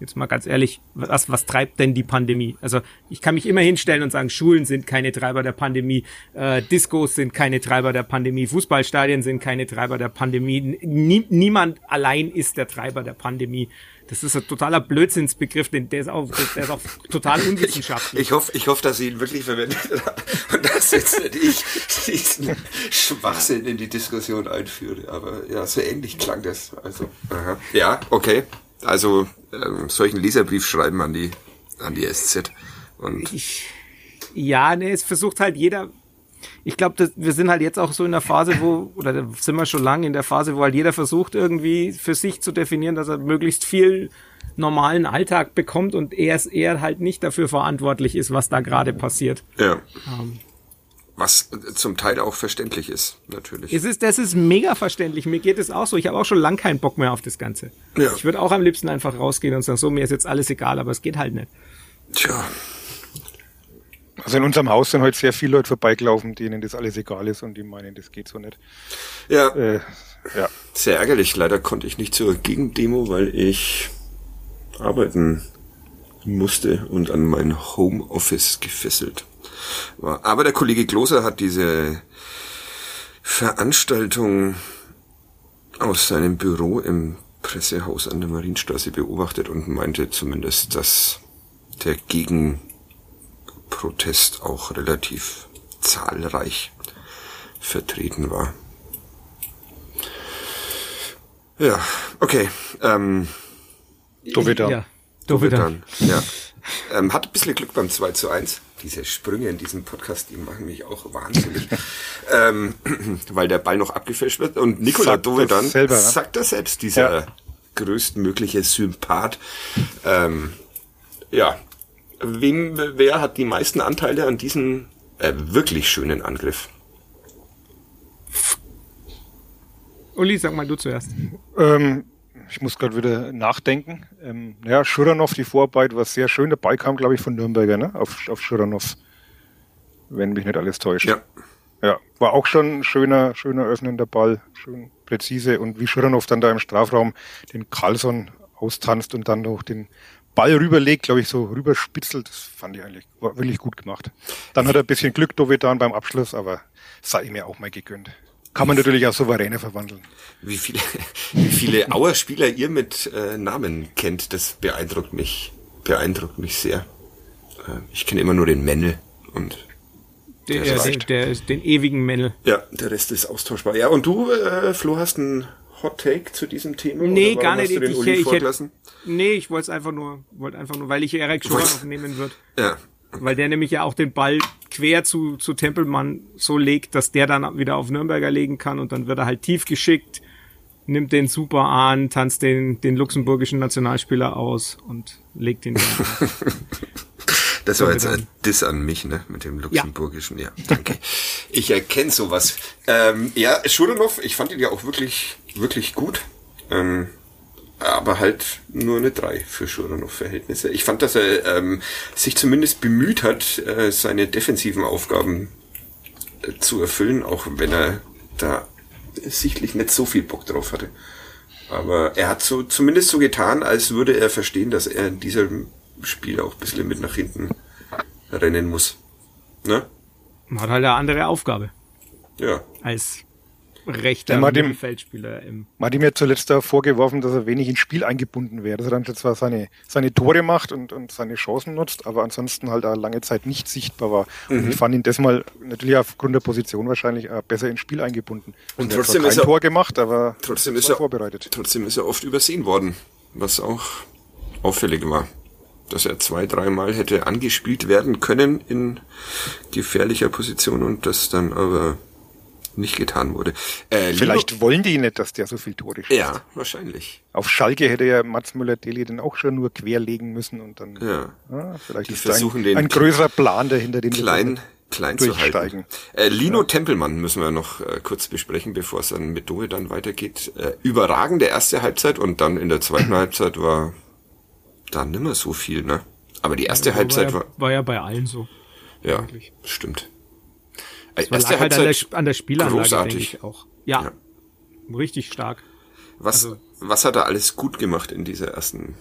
Jetzt mal ganz ehrlich, was, was treibt denn die Pandemie? Also ich kann mich immer hinstellen und sagen, Schulen sind keine Treiber der Pandemie, äh, Diskos sind keine Treiber der Pandemie, Fußballstadien sind keine Treiber der Pandemie. Nie, niemand allein ist der Treiber der Pandemie. Das ist ein totaler Blödsinnsbegriff, denn der ist auch, der ist auch total unwissenschaftlich. Ich, ich hoffe, ich hoffe, dass sie ihn wirklich verwendet und dass jetzt nicht ich diesen Schwachsinn in die Diskussion einführe. Aber ja, so ähnlich klang das. Also, aha. ja, okay. Also ähm, solchen Leserbrief schreiben an die an die SZ. Und ich, ja, ne, es versucht halt jeder. Ich glaube, wir sind halt jetzt auch so in der Phase, wo, oder sind wir schon lange in der Phase, wo halt jeder versucht, irgendwie für sich zu definieren, dass er möglichst viel normalen Alltag bekommt und er, er halt nicht dafür verantwortlich ist, was da gerade passiert. Ja. Ähm, was zum Teil auch verständlich ist, natürlich. Es ist, das ist mega verständlich. Mir geht es auch so. Ich habe auch schon lang keinen Bock mehr auf das Ganze. Ja. Ich würde auch am liebsten einfach rausgehen und sagen, so, mir ist jetzt alles egal, aber es geht halt nicht. Tja. Also in unserem Haus sind heute sehr viele Leute vorbeigelaufen, denen das alles egal ist und die meinen, das geht so nicht. Ja. Äh, ja. Sehr ärgerlich. Leider konnte ich nicht zur Gegendemo, weil ich arbeiten musste und an mein Homeoffice gefesselt. Aber der Kollege Gloser hat diese Veranstaltung aus seinem Büro im Pressehaus an der Marienstraße beobachtet und meinte zumindest, dass der Gegenprotest auch relativ zahlreich vertreten war. Ja, okay. Ähm, Dovedan. Ja, Dovedan. Ja. Ähm, hat ein bisschen Glück beim 2 zu 1 diese Sprünge in diesem Podcast, die machen mich auch wahnsinnig, [LAUGHS] ähm, [CLEARS THROAT] weil der Ball noch abgefälscht wird. Und Nikola Dovedan selber, sagt das selbst, dieser ja. größtmögliche Sympath. Ähm, ja, wem, wer hat die meisten Anteile an diesem äh, wirklich schönen Angriff? Uli, sag mal du zuerst. Ähm, ich muss gerade wieder nachdenken. Ähm, ja, Schuranov, die Vorarbeit war sehr schön. Dabei kam, glaube ich, von Nürnberger, ne? Auf, auf Schuranov. Wenn mich nicht alles täuscht. Ja. Ja, war auch schon ein schöner, schöner öffnender Ball, schön präzise. Und wie Schuranov dann da im Strafraum den Carlson austanzt und dann noch den Ball rüberlegt, glaube ich, so rüberspitzelt, das fand ich eigentlich war wirklich gut gemacht. Dann hat er ein bisschen Glück, Dovedan, beim Abschluss, aber sei mir auch mal gegönnt. Kann man natürlich auch souveräner verwandeln. Wie viele, [LAUGHS] wie viele Auer-Spieler ihr mit äh, Namen kennt, das beeindruckt mich, beeindruckt mich sehr. Äh, ich kenne immer nur den Männel und der, der, der, der, den ewigen Männel. Ja, der Rest ist austauschbar. Ja, und du, äh, Flo, hast einen Hot Take zu diesem Thema? Nee, gar nicht. ich, ich, ich, nee, ich wollte es einfach nur, wollte einfach nur, weil ich Erik schon aufnehmen wird. Ja, weil der nämlich ja auch den Ball quer zu, zu Tempelmann so legt, dass der dann wieder auf Nürnberger legen kann und dann wird er halt tief geschickt, nimmt den super an, tanzt den, den luxemburgischen Nationalspieler aus und legt ihn dann [LAUGHS] Das war jetzt ein Diss an mich, ne, mit dem luxemburgischen. Ja, ja danke. ich erkenne sowas. Ähm, ja, Schuranov, ich fand ihn ja auch wirklich, wirklich gut. Ähm, aber halt nur eine 3 für Schuranov-Verhältnisse. Ich fand, dass er ähm, sich zumindest bemüht hat, äh, seine defensiven Aufgaben äh, zu erfüllen, auch wenn er da sichtlich nicht so viel Bock drauf hatte. Aber er hat so zumindest so getan, als würde er verstehen, dass er in diesem Spiel auch ein bisschen mit nach hinten rennen muss. Ne? Hat halt eine andere Aufgabe. Ja. Als rechter ja, Mittelfeldspieler im. Man hat ihm ja zuletzt da vorgeworfen, dass er wenig ins Spiel eingebunden wäre. Dass er dann zwar seine, seine Tore macht und, und seine Chancen nutzt, aber ansonsten halt auch lange Zeit nicht sichtbar war. Mhm. Und ich fand ihn das mal natürlich aufgrund der Position wahrscheinlich auch besser ins Spiel eingebunden. Und, und trotzdem er ist er Tor gemacht, aber trotzdem ist er vorbereitet. Trotzdem ist er oft übersehen worden, was auch auffällig war dass er zwei, dreimal hätte angespielt werden können in gefährlicher Position und das dann aber nicht getan wurde. Äh, Vielleicht Lino, wollen die nicht, dass der so viel Tore schießt. Ja, wahrscheinlich. Auf Schalke hätte ja Mats Müller-Deli dann auch schon nur querlegen müssen und dann. Ja. ja vielleicht die ist versuchen ein, den ein größerer Plan dahinter, den klein, klein zu halten. Äh, Lino ja. Tempelmann müssen wir noch äh, kurz besprechen, bevor es dann mit Dohe dann weitergeht. Äh, überragende erste Halbzeit und dann in der zweiten [CLEARS THROAT] Halbzeit war da nimmer so viel, ne? Aber die erste ja, Halbzeit war, ja, war ja bei allen so. Ja, eigentlich. stimmt. Das war lag halt an der, an der Spielanlage, großartig. denke ich auch. Ja, ja. richtig stark. Was, also, was hat er alles gut gemacht in dieser ersten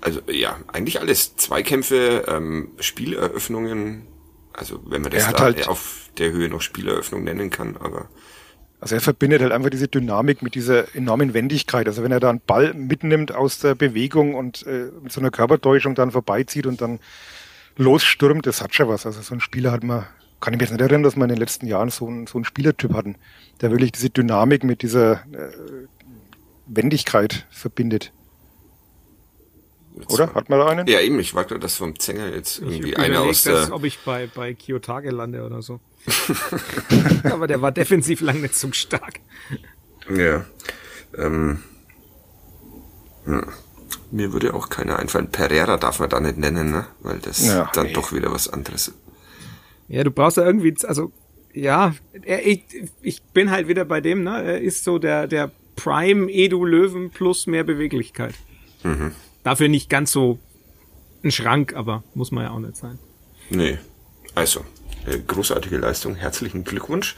also ja, eigentlich alles. Zweikämpfe, ähm, Spieleröffnungen, also wenn man das da halt auf der Höhe noch Spieleröffnung nennen kann, aber. Also er verbindet halt einfach diese Dynamik mit dieser enormen Wendigkeit. Also wenn er da einen Ball mitnimmt aus der Bewegung und äh, mit so einer Körpertäuschung dann vorbeizieht und dann losstürmt, das hat schon was. Also so ein Spieler hat man, kann ich mich jetzt nicht erinnern, dass wir in den letzten Jahren so einen, so einen Spielertyp hatten, der wirklich diese Dynamik mit dieser äh, Wendigkeit verbindet. Oder? Hat man da einen? Ja, eben, ich warte, dass vom Zänger jetzt irgendwie ich einer aus der... das, ob ich bei, bei Kyotage lande oder so. [LAUGHS] Aber der war defensiv lang nicht so stark. Ja. Ähm, hm. Mir würde auch keiner einfallen. Pereira darf man da nicht nennen, ne? Weil das Ja, dann nee. doch wieder was anderes. Ja, du brauchst ja irgendwie, also, ja, ich, ich bin halt wieder bei dem, ne? Er ist so der, der Prime Edu Löwen plus mehr Beweglichkeit. Dafür nicht ganz so ein Schrank, aber muss man ja auch nicht sein. Nee. Also, äh, großartige Leistung. Herzlichen Glückwunsch.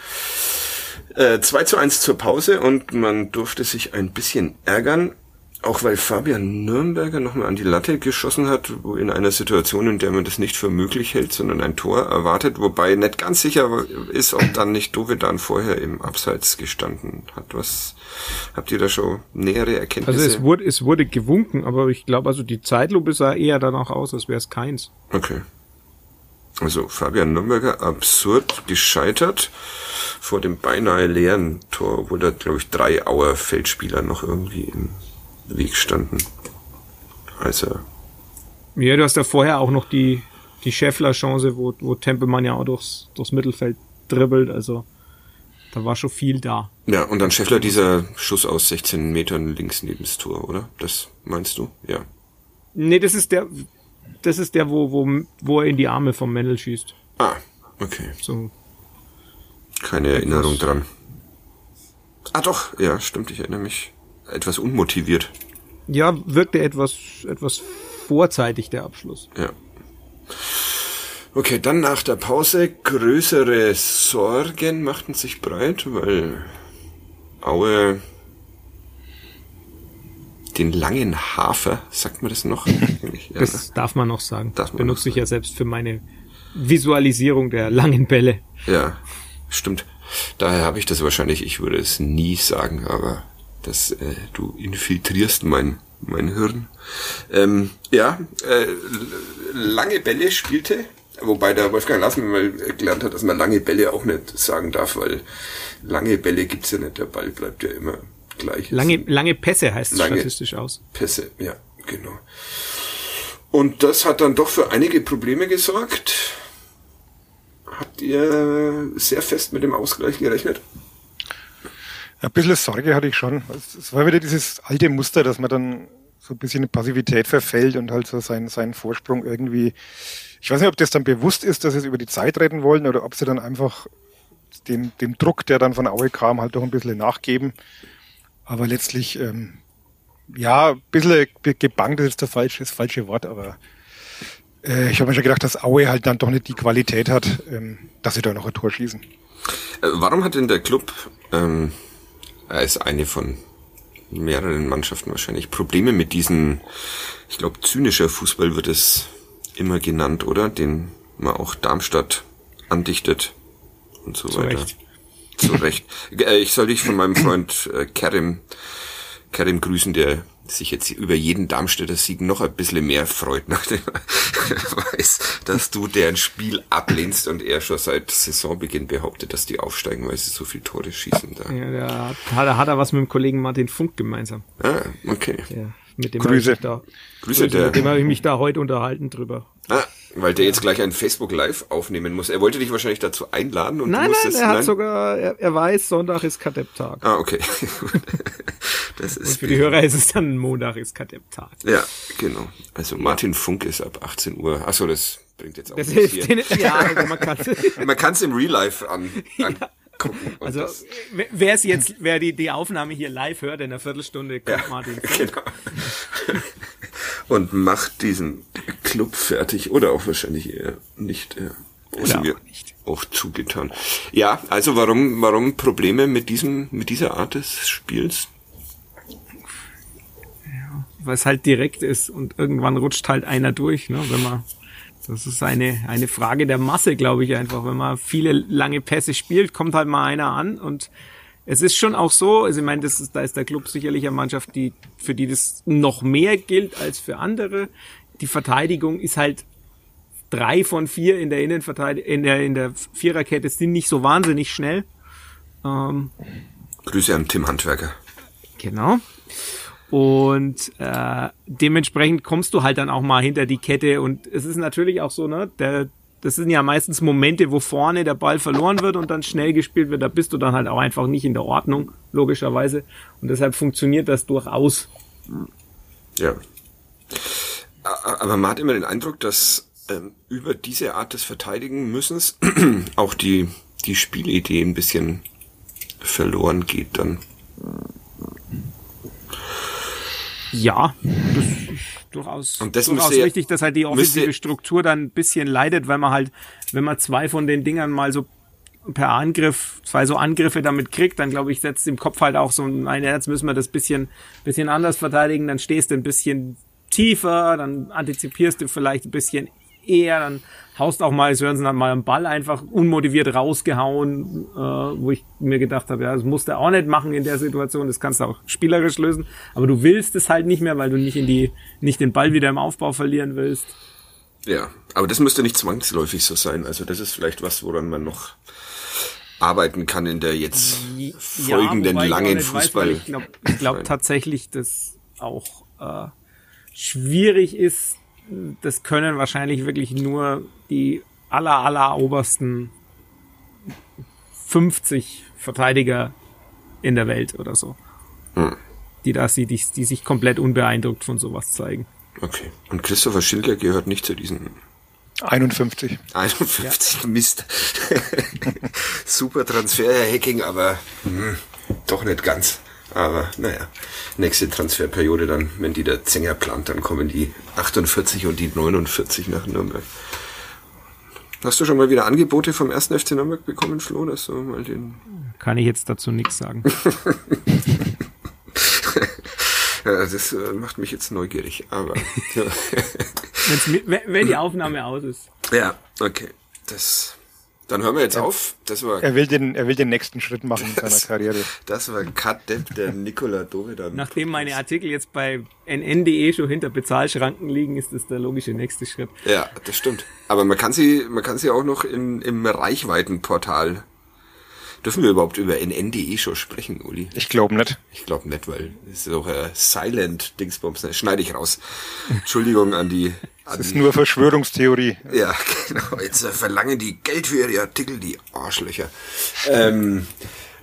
Äh, 2 zu 1 zur Pause und man durfte sich ein bisschen ärgern, auch weil Fabian Nürnberger nochmal an die Latte geschossen hat, wo in einer Situation, in der man das nicht für möglich hält, sondern ein Tor erwartet, wobei nicht ganz sicher ist, ob dann nicht Dovedan vorher im Abseits gestanden hat. Was habt ihr da schon nähere Erkenntnisse? Also es wurde, es wurde gewunken, aber ich glaube, also die Zeitlupe sah eher danach aus, als wäre es keins. Okay. Also Fabian Nürnberger absurd gescheitert vor dem beinahe leeren Tor, obwohl da, glaube ich, drei Auer Feldspieler noch irgendwie im Weg standen. Also, Ja, du hast ja vorher auch noch die, die Scheffler-Chance, wo, wo Tempelmann ja auch durchs, durchs Mittelfeld dribbelt, also da war schon viel da. ja, und dann Scheffler dieser Schuss aus 16 Metern links neben das Tor, oder? Das meinst du? Ja. Nee, das ist der, das ist der, wo, wo, wo er in die Arme vom Mendel schießt. Ah, okay. So, Keine Erinnerung dran. Ah doch, ja, stimmt, ich erinnere mich. Etwas unmotiviert. ja, wirkte etwas, etwas vorzeitig der Abschluss. Ja. Okay, dann nach der Pause größere Sorgen machten sich breit, weil Aue den langen Hafer, sagt man das noch? [LAUGHS] Eigentlich? Ja, ne? Das darf man noch sagen. Das benutze ich ja selbst für meine Visualisierung der langen Bälle. ja, stimmt. Daher habe ich das wahrscheinlich, ich würde es nie sagen, aber das, äh, du infiltrierst mein, mein Hirn. Ähm, ja, äh, lange Bälle spielte, wobei der Wolfgang Lassen mal gelernt hat, dass man lange Bälle auch nicht sagen darf, weil lange Bälle gibt's ja nicht, der Ball bleibt ja immer gleich. Lange, lange Pässe heißt es statistisch aus. Pässe, ja, genau. Und das hat dann doch für einige Probleme gesorgt. Habt ihr sehr fest mit dem Ausgleich gerechnet? Ein bisschen Sorge hatte ich schon. Es war wieder dieses alte Muster, dass man dann so ein bisschen in Passivität verfällt und halt so seinen, seinen Vorsprung irgendwie. Ich weiß nicht, ob das dann bewusst ist, dass sie es über die Zeit retten wollen oder ob sie dann einfach dem, dem Druck, der dann von Aue kam, halt doch ein bisschen nachgeben. Aber letztlich, ähm, ja, ein bisschen ge- gebankt ist jetzt das falsche, das falsche Wort, aber äh, ich habe mir schon gedacht, dass Aue halt dann doch nicht die Qualität hat, ähm, dass sie da noch ein Tor schießen. Äh, warum hat denn der Club ähm, als eine von mehreren Mannschaften wahrscheinlich Probleme mit diesen, ich glaube, zynischer Fußball wird es immer genannt, oder? Den man auch Darmstadt andichtet und so Zu weiter. Recht. Zu Recht. Äh, Ich soll dich von meinem Freund äh, Kerim, Kerim grüßen, der sich jetzt über jeden Darmstädter Sieg noch ein bisschen mehr freut, nachdem er [LAUGHS] weiß, dass du deren Spiel ablehnst und er schon seit Saisonbeginn behauptet, dass die aufsteigen, weil sie so viel Tore schießen da. Ja, da hat, er- hat er was mit dem Kollegen Martin Funk gemeinsam. Ah, okay. Ja, mit dem Grüße. Habe ich da, Grüße, Grüße, mit dem der. habe ich mich da heute unterhalten drüber. Ah, weil der jetzt gleich ein Facebook Live aufnehmen muss. Er wollte dich wahrscheinlich dazu einladen und Nein, du nein, musstest, er hat sogar, er, er weiß, Sonntag ist Kadepp-Tag. Ah, okay. [LAUGHS] das ist Für die Hörer ist es dann Montag ist Kadepp-Tag. Ja, genau. Also Martin Funk ist ab 18 Uhr. Achso, das bringt jetzt auch Das hilft hier. denen, ja, [LAUGHS] also man kann Man es im Real Life an, angucken. Und Also, wer es jetzt, wer die, die Aufnahme hier live hört, in einer Viertelstunde kommt Martin [LAUGHS] Funk. genau. Und macht diesen Club fertig oder auch wahrscheinlich eher nicht. Ja. Oder Ist auch nicht. Auch zugetan. Ja, also warum, warum Probleme mit diesem, mit dieser Art des Spiels? weil es halt direkt ist und irgendwann rutscht halt einer durch, ne, wenn man das ist eine, eine Frage der Masse, glaube ich einfach. Wenn man viele lange Pässe spielt, kommt halt mal einer an und es ist schon auch so, also ich meine, das ist, da ist der Club sicherlich eine Mannschaft, die, für die das noch mehr gilt als für andere. Die Verteidigung ist halt drei von vier in der Innenverteidigung, in der, in der Viererkette sind nicht so wahnsinnig schnell. Ähm, Grüße an Tim Handwerker. Genau. Und äh, dementsprechend kommst du halt dann auch mal hinter die Kette. Und es ist natürlich auch so, ne, der, das sind ja meistens Momente, wo vorne der Ball verloren wird und dann schnell gespielt wird. Da bist du dann halt auch einfach nicht in der Ordnung, logischerweise. Und deshalb funktioniert das durchaus. Ja. Aber man hat immer den Eindruck, dass ähm, über diese Art des Verteidigen müssens [CLEARS THROAT] auch die, die Spielidee ein bisschen verloren geht dann. Ja, das ist durchaus, Und das durchaus müsste- richtig, dass halt die offensive müsste- Struktur dann ein bisschen leidet, weil man halt, wenn man zwei von den Dingern mal so per Angriff, zwei so Angriffe damit kriegt, dann glaube ich, setzt im Kopf halt auch so ein, nein, jetzt müssen wir das bisschen, bisschen anders verteidigen, dann stehst du ein bisschen tiefer, dann antizipierst du vielleicht ein bisschen eher, dann haust auch mal, Sörensen hat mal einen Ball einfach unmotiviert rausgehauen, äh, wo ich mir gedacht habe, ja, das musst du auch nicht machen in der Situation, das kannst du auch spielerisch lösen, aber du willst es halt nicht mehr, weil du nicht in die, nicht den Ball wieder im Aufbau verlieren willst. Ja, aber das müsste nicht zwangsläufig so sein. Also das ist vielleicht was, woran man noch arbeiten kann in der jetzt folgenden ich auch langen weiß, Fußball. weil ich glaube ich glaub tatsächlich, dass auch äh, schwierig ist. Das können wahrscheinlich wirklich nur die aller, aller obersten 50 Verteidiger in der Welt oder so. Hm. Die, da, die, die, die sich komplett unbeeindruckt von sowas zeigen. Okay. Und Christopher Schindler gehört nicht zu diesen 51. 51 Mist. [LAUGHS] Super Transfer, Herr Hacking, aber hm, doch nicht ganz. Aber naja, nächste Transferperiode dann, wenn die der Zenger plant, dann kommen die 48 und die 49 nach Nürnberg. Hast du schon mal wieder Angebote vom 1. FC Nürnberg bekommen, Flo, dass du mal den Kann ich jetzt dazu nichts sagen. [LAUGHS] Ja, das äh, macht mich jetzt neugierig, aber [LAUGHS] wenn die Aufnahme aus ist. ja, okay. Das dann hören wir jetzt auf. Das war Er will den, er will den nächsten Schritt machen [LAUGHS] in seiner Karriere. das war Cut Depp, der [LAUGHS] Nikola Dovedan. Nachdem meine Artikel jetzt bei nn.de schon hinter Bezahlschranken liegen, ist das der logische nächste Schritt. Ja, das stimmt. Aber man kann sie, man kann sie auch noch in, im Reichweitenportal. Dürfen wir überhaupt über nn.de schon sprechen, Uli? Ich glaube nicht. Ich glaube nicht, weil es ist auch äh, Silent Dingsbums. Ne? Schneide ich raus. Entschuldigung an die. Das ist die nur Verschwörungstheorie. ja, [LAUGHS] genau. Jetzt äh, verlangen die Geld für ihre Artikel, die Arschlöcher. Ähm,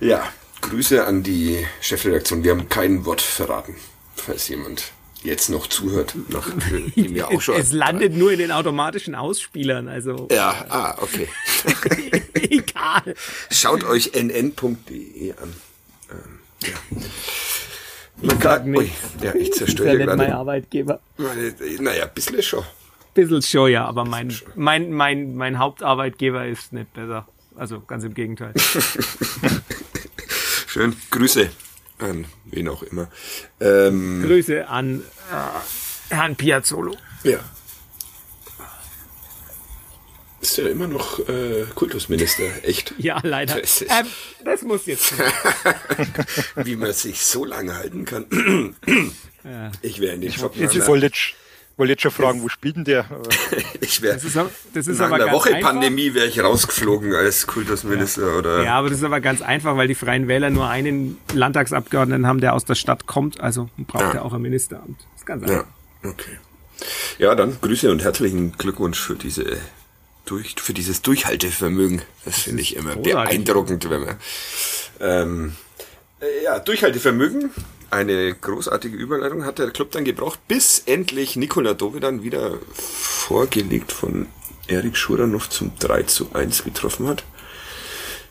ja, Grüße an die Chefredaktion. Wir haben kein Wort verraten, falls jemand jetzt noch zuhört, nachdem wir auch Es, schon. es landet nur in den automatischen Ausspielern, also ja, ah, okay. [LAUGHS] egal. Schaut euch nn.de an. Ähm, ja. Man kann, ui, ja, ich zerstöre nicht mein gerade. Arbeitgeber. Meine, naja, ein bisschen schon. Bisschen schon, ja, aber mein, mein, mein, mein Hauptarbeitgeber ist nicht besser. Also ganz im Gegenteil. [LAUGHS] Schön. Grüße an wen auch immer. Ähm, Grüße an äh, Herrn Piazzolo. ja. Ist ja immer noch äh, Kultusminister, echt. [LAUGHS] Ja, leider. Das ist- Ähm, das muss jetzt. [LAUGHS] Wie man sich so lange halten kann. Ich wäre in den Shop. Ich wollte jetzt, wollte jetzt schon fragen, wo spielt denn der? [LAUGHS] Ich wäre Das ist, aber- das ist nach aber einer ganz Woche einfach. Pandemie wäre ich rausgeflogen als Kultusminister oder Ja, aber das ist aber ganz einfach, weil die Freien Wähler nur einen Landtagsabgeordneten haben, der aus der Stadt kommt. Also braucht Ja. er auch ein Ministeramt. Das ist ganz Ja, einfach. okay. Ja, dann Grüße und herzlichen Glückwunsch für diese durch, für dieses Durchhaltevermögen. Das finde ich immer großartig. beeindruckend, wenn man ähm, äh, ja Durchhaltevermögen. Eine großartige Überleitung hat der Club dann gebraucht, bis endlich Nikola Dovedan wieder vorgelegt von Erik Schuranov zum 3 zu 1 getroffen hat.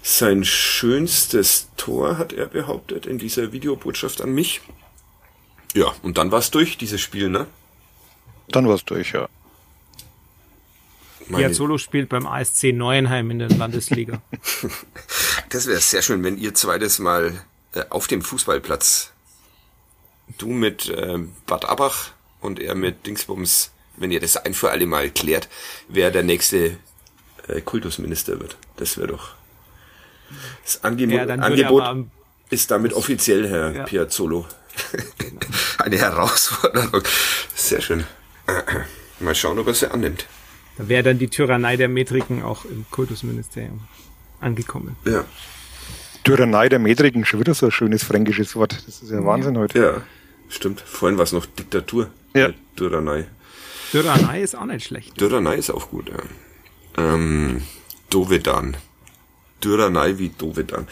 Sein schönstes Tor hat er behauptet in dieser Videobotschaft an mich. Ja, und dann war's durch, dieses Spiel, ne? dann war's durch, ja. Meine- Piazzolo spielt beim ASC Neuenheim in der Landesliga. [LAUGHS] Das wäre sehr schön, wenn ihr zweites Mal äh, auf dem Fußballplatz du mit äh, Bad Abach und er mit Dingsbums, wenn ihr das ein für alle Mal klärt, wer der nächste äh, Kultusminister wird. Das wäre doch. Das Angemo Ja, Angebot ist damit offiziell, Herr Ja. Piazzolo. [LAUGHS] Eine Herausforderung. Sehr schön. [CLEARS THROAT] Mal schauen, ob er sie annimmt. Da wäre dann die Tyrannei der Metriken auch im Kultusministerium angekommen. Ja. Tyrannei der Metriken, schon wieder so ein schönes fränkisches Wort. Das ist ja Wahnsinn heute. Ja, stimmt. Vorhin war es noch Diktatur. Ja. Äh, Tyrannei. Tyrannei ist auch nicht schlecht. Tyrannei ist auch gut, ja. Ähm, Dovedan. Tyrannei wie Dovedan.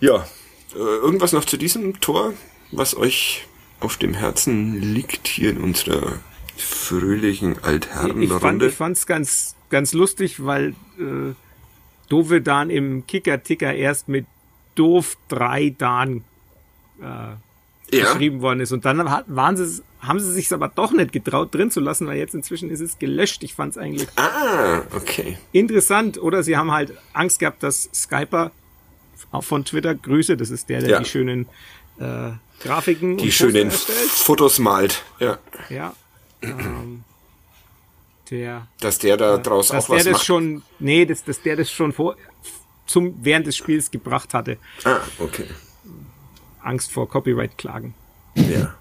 Ja, äh, irgendwas noch zu diesem Tor, was euch auf dem Herzen liegt hier in unserer fröhlichen Ich fand Altherrenrunde? ich fand's ganz ganz lustig, weil äh, Dovedan im Kicker-Ticker erst mit doof 3 Dan ja, geschrieben worden ist. Und dann waren sie, haben sie sich aber doch nicht getraut, drin zu lassen, weil jetzt inzwischen ist es gelöscht. Ich fand's eigentlich ah, okay. interessant. Oder sie haben halt Angst gehabt, dass Skyper auch von Twitter, Grüße, das ist der, der Ja. die schönen äh, Grafiken Die schönen. Fotos malt. Ja, Ja. Ähm, der dass der da draus dass auch der was das macht. schon, nee, dass, dass der das schon vor, zum, während des Spiels gebracht hatte. Ah, okay. Angst vor Copyright-Klagen. Ja.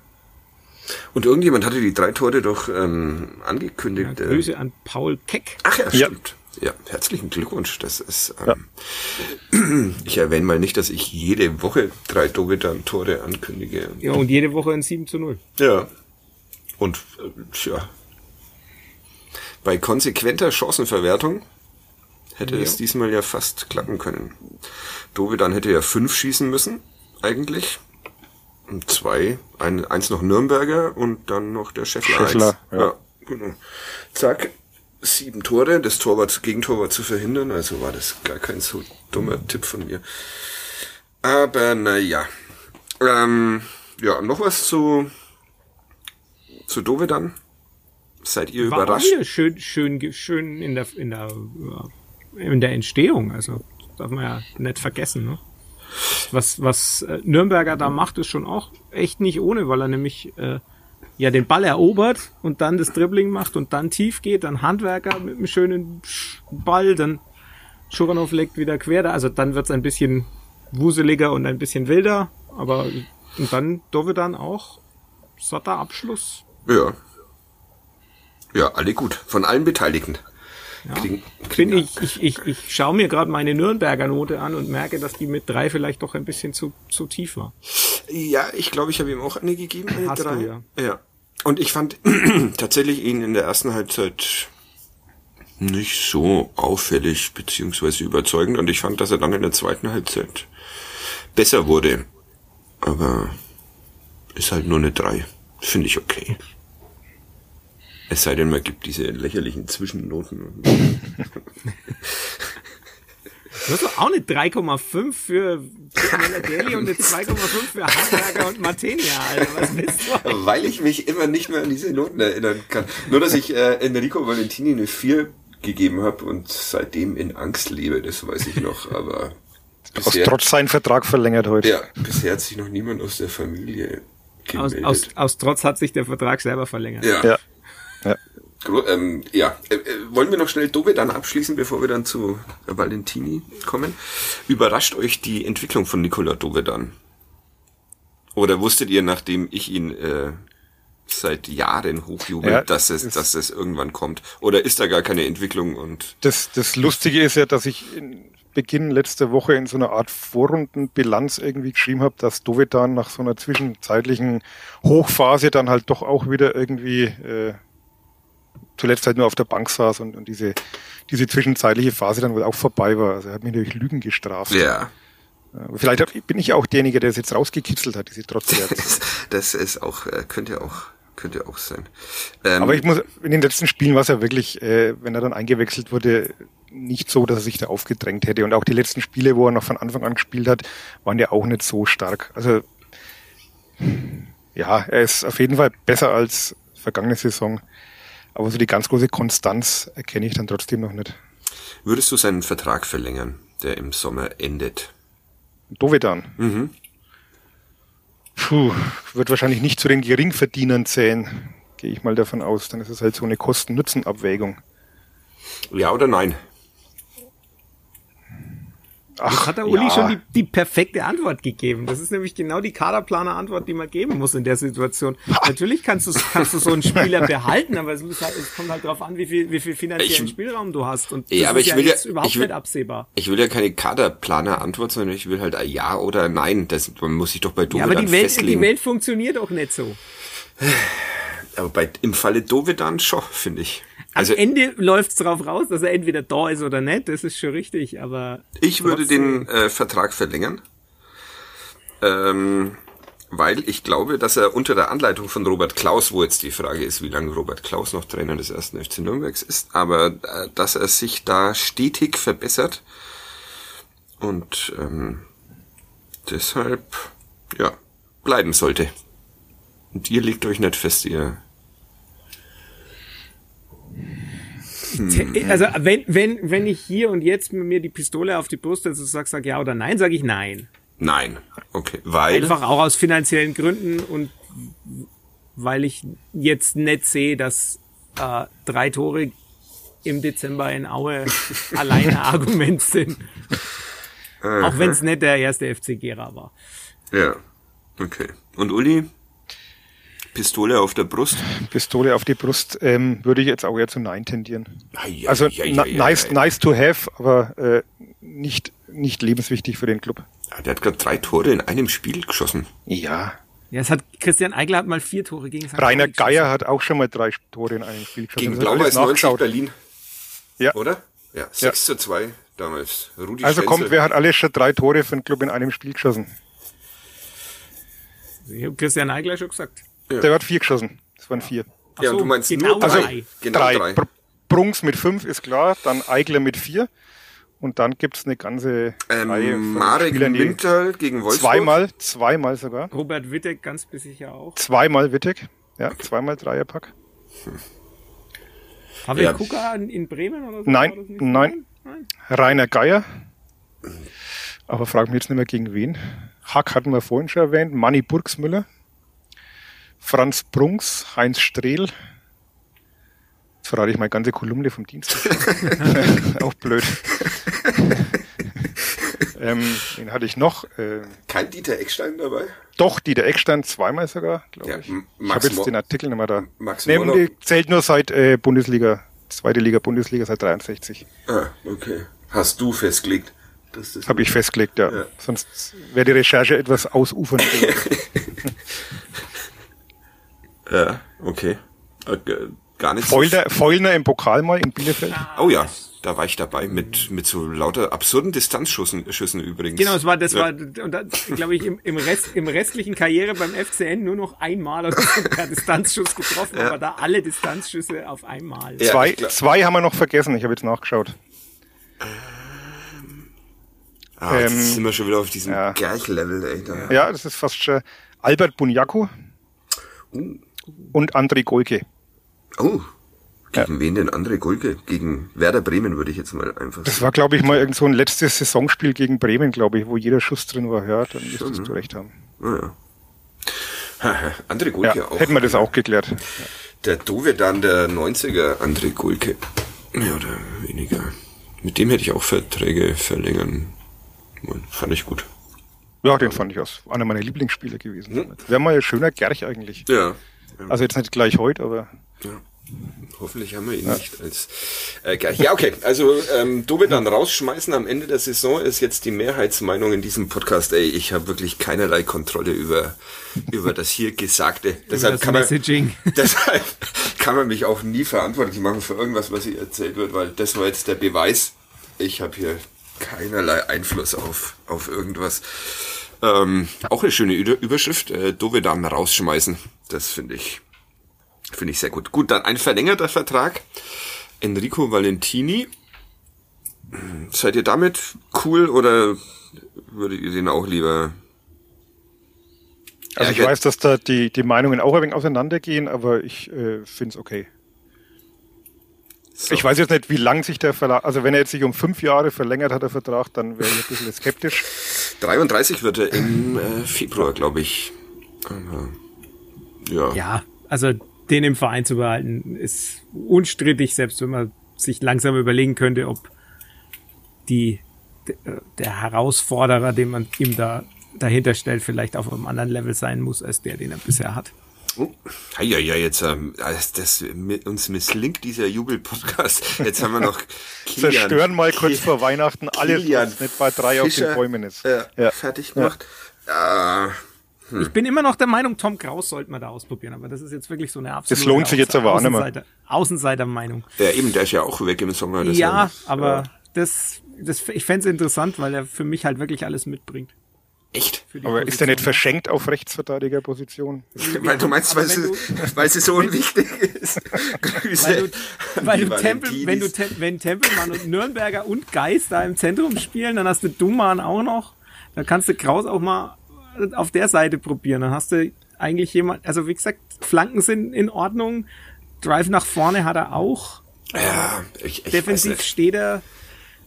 Und irgendjemand hatte die drei Tore doch ähm, angekündigt. äh, Grüße an Paul Keck. Ach ja, Ja. stimmt. Ja, herzlichen Glückwunsch. Das ist. Ähm, [CLEARS THROAT] Ich erwähne mal nicht, dass ich jede Woche drei Dovedan-Tore ankündige. Ja, und jede Woche ein 7 zu 0. Ja. Und äh, tja. Bei konsequenter Chancenverwertung hätte es diesmal ja fast klappen können. Dovedan hätte ja fünf schießen müssen, eigentlich. Und zwei, ein, eins noch Nürnberger und dann noch der Scheffler. Scheffler, ja. ja. genau. Zack, sieben Tore, das Torwart, Gegentor war zu verhindern, also war das gar kein so dummer Tipp von mir. Aber naja. Ähm, ja, noch was zu, zu Dovedan? Seid ihr War überrascht? wieder schön, schön, schön in der, in der, in der Entstehung. Also, darf man ja nicht vergessen, ne? Was, was äh, Nürnberger da macht, ist schon auch echt nicht ohne, weil er nämlich, äh, ja, den Ball erobert und dann das Dribbling macht und dann tief geht, dann Handwerker mit einem schönen Sch- Ball, dann Schuranov legt wieder quer da, also dann wird's ein bisschen wuseliger und ein bisschen wilder, aber und dann Dovedan auch satter Abschluss. Ja. Ja, alle gut. Von allen Beteiligten. Kriegen, Bin kriegen ich, ich, ich, ich schaue mir gerade meine Nürnberger Note an und merke, dass die mit drei vielleicht doch ein bisschen zu, zu tief war. Ja, ich glaube, ich habe ihm auch eine gegeben, eine Hast du, drei. ja. ja. Und ich fand [CLEARS THROAT] tatsächlich ihn in der ersten Halbzeit nicht so auffällig beziehungsweise überzeugend und ich fand, dass er dann in der zweiten Halbzeit besser wurde. Aber ist halt nur eine drei. Finde ich okay. Es sei denn, man gibt diese lächerlichen Zwischennoten. Du hast doch auch eine 3,5 für Daly und eine 2,5 für Handwerker und Martenia, Alter. Was willst du? Weil ich mich immer nicht mehr an diese Noten erinnern kann. Nur, dass ich äh, Enrico Valentini eine 4 gegeben habe und seitdem in Angst lebe, das weiß ich noch. Aber Aus bisher, Trotz seinen Vertrag verlängert heute. ja, bisher hat sich noch niemand aus der Familie Aus, gemeldet. aus, aus Trotz hat sich der Vertrag selber verlängert. ja. Ja. Ähm, ja, äh, äh, wollen wir noch schnell Dobe dann abschließen, bevor wir dann zu Valentini kommen? Überrascht euch die Entwicklung von Nicola Dove dann? Oder wusstet ihr, nachdem ich ihn äh, seit Jahren hochjubel, Ja, dass es, ist- dass es irgendwann kommt? Oder ist da gar keine Entwicklung und Das, das Lustige ist ja, dass ich in Beginn letzter Woche in so einer Art Vorrundenbilanz irgendwie geschrieben habe, dass Dovedan nach so einer zwischenzeitlichen Hochphase dann halt doch auch wieder irgendwie äh, zuletzt halt nur auf der Bank saß und, und diese, diese zwischenzeitliche Phase dann wohl auch vorbei war. Also er hat mich durch Lügen gestraft. ja, Äh, Vielleicht bin ich auch derjenige, der es jetzt rausgekitzelt hat, diese Trotzwerte. [LAUGHS] das, das ist auch, äh, könnte auch, könnte auch sein. Ähm, Aber ich muss, in den letzten Spielen war es ja wirklich, äh, wenn er dann eingewechselt wurde, nicht so, dass er sich da aufgedrängt hätte. Und auch die letzten Spiele, wo er noch von Anfang an gespielt hat, waren ja auch nicht so stark. Also, ja, er ist auf jeden Fall besser als vergangene Saison. Aber so die ganz große Konstanz erkenne ich dann trotzdem noch nicht. würdest du seinen Vertrag verlängern, der im Sommer endet? Dovedan. Mhm. Puh, wird wahrscheinlich nicht zu den Geringverdienern zählen, gehe ich mal davon aus. Dann ist es halt so eine Kosten-Nutzen-Abwägung. Ja oder nein? Ach, hat der Uli ja. schon die, die perfekte Antwort gegeben. Das ist nämlich genau die Kaderplaner-Antwort, die man geben muss in der Situation. Natürlich kannst du, kannst du so einen Spieler [LAUGHS] behalten, aber es, muss halt, es kommt halt darauf an, wie viel, wie viel finanziellen Ich- Spielraum du hast. Und das Ja, aber ist ich will ja- jetzt überhaupt ich will- nicht absehbar. Ich will ja keine Kaderplaner-Antwort, sondern ich will halt ein Ja oder Nein. Das man muss sich doch bei Ja, Dovedan aber die Welt, festlegen. die Welt funktioniert auch nicht so. [SIGHS] aber bei, im Falle Dovedan schon, finde ich. Also Am Ende läuft's drauf raus, dass er entweder da ist oder nicht. Das ist schon richtig, aber ich würde den äh, Vertrag verlängern, ähm, weil ich glaube, dass er unter der Anleitung von Robert Klaus, wo jetzt die Frage ist, wie lange Robert Klaus noch Trainer des ersten FC Nürnbergs ist, aber äh, dass er sich da stetig verbessert und ähm, deshalb ja bleiben sollte. Und ihr legt euch nicht fest, ihr Te- Also wenn, wenn, wenn ich hier und jetzt mir die Pistole auf die Brust setze und sag, sag ja oder nein, sage ich nein. Nein. Okay. Weil. Einfach auch aus finanziellen Gründen und weil ich jetzt nicht sehe, dass äh, drei Tore im Dezember in Aue [LAUGHS] alleine Argument sind. Auch wenn es nicht der erste FC Gera war. Ja. Okay. Und Uli? Pistole auf der Brust? Pistole auf die Brust ähm, würde ich jetzt auch eher zu Nein tendieren. Ei, Also na- ei, nice, nice to have, aber äh, nicht, nicht lebenswichtig für den Club. Ja, der hat gerade drei Tore in einem Spiel geschossen. Ja. Ja, es hat Christian Eigler hat mal vier Tore gegen St. Rainer. Geier hat auch schon mal drei Tore in einem Spiel geschossen. Gegen Blau-Weiß 90 nachgeschaut. Berlin, Ja. oder? Ja, 6 zu 2 damals. Rudi Also Stenzel. kommt, wer hat alles schon drei Tore für den Club in einem Spiel geschossen? Ich habe Christian Eigler schon gesagt. Der hat vier geschossen. Das waren vier. Ja, Ach und so, du meinst genau nur drei. drei. Genau drei. drei. Br- Brungs mit fünf ist klar, dann Eigler mit vier. Und dann gibt's eine ganze Reihe Ähm, von Marek Spielern, Winter gegen Wolfsburg. zweimal, zweimal sogar. Robert Wittek ganz sicher auch. Zweimal Wittig. Ja, zweimal Dreierpack. Pavel Ja. Kuka in, in Bremen oder so? Nein, nein. Nein. Rainer Geier. Aber frag mich jetzt nicht mehr gegen wen. Hack hatten wir vorhin schon erwähnt. Manni Burgsmüller. Franz Brunks. Heinz Strehl. Jetzt verrate ich meine ganze Kolumne vom Dienstag. [LAUGHS] Auch blöd. [LAUGHS] ähm, den hatte ich noch. Äh, Kein Dieter Eckstein dabei? doch, Dieter Eckstein zweimal sogar, glaube Ja, ich. M- Ich Max habe jetzt Mo- den Artikel nicht mehr da. Max nee, die zählt nur seit äh, Bundesliga, zweite Liga, Bundesliga seit 63. Ah, okay. Hast du festgelegt? dass das Habe ich festgelegt, ja. Ja. Sonst wäre die Recherche etwas ausufernd. [LAUGHS] Ja, okay. Äh, Gar nicht Feulner, Feulner im Pokal mal in Bielefeld. Oh ja, da war ich dabei mit, mit so lauter absurden Distanzschüssen Schüssen übrigens. Genau, es war, das Ja. war, und da, glaube ich, im, im, Rest, im restlichen Karriere beim FCN nur noch einmal per Distanzschuss getroffen, aber da alle Distanzschüsse auf einmal. Ja, zwei, zwei haben wir noch vergessen, ich habe jetzt nachgeschaut. Ah, jetzt ähm, sind wir schon wieder auf diesem ja. Ey. Da. Ja, das ist fast schon Albert Bunyaku und André Golke. Oh. Gegen wen denn André Gulke? Gegen Werder Bremen würde ich jetzt mal einfach Das sagen. war, glaube ich, mal irgend so ein letztes Saisonspiel gegen Bremen, glaube ich, wo jeder Schuss drin war. Ja, dann müsstest ne? du recht haben. Ah, ja. André Gulke Ja, auch. hätten wir das auch geklärt. Der Dove dann der 90er André Gulke. Mehr oder weniger. Mit dem hätte ich auch Verträge verlängern wollen. Fand ich gut. Ja, den fand ich aus. Einer meiner Lieblingsspieler gewesen. Hm? Wäre mal ein schöner Gerch eigentlich. Ja. Also jetzt nicht gleich heute, aber Hoffentlich haben wir ihn nicht als äh, gleich. Ja, okay. Also ähm, Dove dann rausschmeißen am Ende der Saison ist jetzt die Mehrheitsmeinung in diesem Podcast. Ey, ich habe wirklich keinerlei Kontrolle über über das hier Gesagte. [LAUGHS] Deshalb das kann man Messaging. [LAUGHS] deshalb kann man mich auch nie verantwortlich machen für irgendwas, was hier erzählt wird, weil das war jetzt der Beweis. Ich habe hier keinerlei Einfluss auf auf irgendwas. Ähm, auch eine schöne Überschrift. Äh, Dove dann rausschmeißen. Das finde ich Finde ich sehr gut. Gut, dann ein verlängerter Vertrag. Enrico Valentini. Seid ihr damit cool oder würdet ihr den auch lieber? also ich weiß, dass da die, die Meinungen auch ein wenig auseinandergehen, aber ich äh, finde es okay. So. Ich weiß jetzt nicht, wie lang sich der Verlag, also wenn er jetzt sich um fünf Jahre verlängert hat, der Vertrag, dann wäre ich ein bisschen skeptisch. 33 wird er im äh, Februar, glaube ich, Aber, ja. Ja, also den im Verein zu behalten, ist unstrittig, selbst wenn man sich langsam überlegen könnte, ob die der Herausforderer, den man ihm da dahinter stellt, vielleicht auf einem anderen Level sein muss als der, den er bisher hat. Oh, ja, ja, jetzt ähm, das, das, uns misslingt dieser Jubel-Podcast. Jetzt haben wir noch [LAUGHS] Kilian, Zerstören mal kurz vor Weihnachten alles, was nicht bei drei Fischer, auf den Bäumen ist. Äh, ja. Fertig gemacht. Ja. Äh, hm. Ich bin immer noch der Meinung, Tom Kraus sollte man da ausprobieren, aber das ist jetzt wirklich so eine absolute Das lohnt sich jetzt aber auch nicht mehr. Außenseiter-Meinung. Ja, eben, der ist ja auch weg im Sommer. Ja, aber ja. das, das, ich fände es interessant, weil er für mich halt wirklich alles mitbringt. Echt? Aber Position. ist er nicht verschenkt auf Rechtsverteidigerposition? weil du meinst, weil, sie, weil sie so unwichtig ist. [LAUGHS] Grüße. Weil du, weil du Tempel, wenn du wenn Tempelmann und Nürnberger und Geist da im Zentrum spielen, dann hast du Duman auch noch. Da kannst du Kraus auch mal auf der Seite probieren. Dann hast du eigentlich jemand, also wie gesagt, Flanken sind in Ordnung. Drive nach vorne hat er auch. Ja, ich, ich Defensiv steht er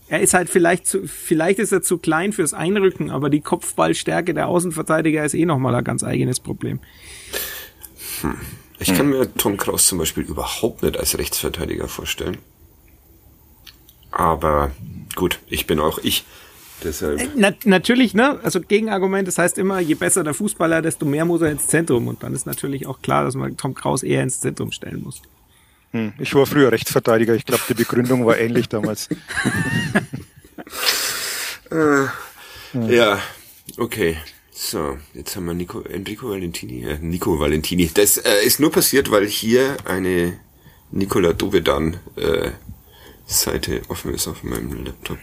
er ist halt vielleicht zu, vielleicht ist er zu klein fürs Einrücken, aber die Kopfballstärke der Außenverteidiger ist eh nochmal ein ganz eigenes Problem. Hm. Ich kann mir Tom Kraus zum Beispiel überhaupt nicht als Rechtsverteidiger vorstellen. Aber gut, ich bin auch ich. Deshalb. Äh, na, natürlich, ne? Also Gegenargument, das heißt immer, je besser der Fußballer, desto mehr muss er ins Zentrum. Und dann ist natürlich auch klar, dass man Tom Kraus eher ins Zentrum stellen muss. Hm, ich war früher Rechtsverteidiger. Ich glaube, die Begründung war ähnlich damals. [LAUGHS] äh, ja, okay. So, jetzt haben wir Nico, Enrico Valentini, äh, Nico Valentini. Das äh, ist nur passiert, weil hier eine Nicola Dovedan äh, Seite offen ist auf meinem Laptop.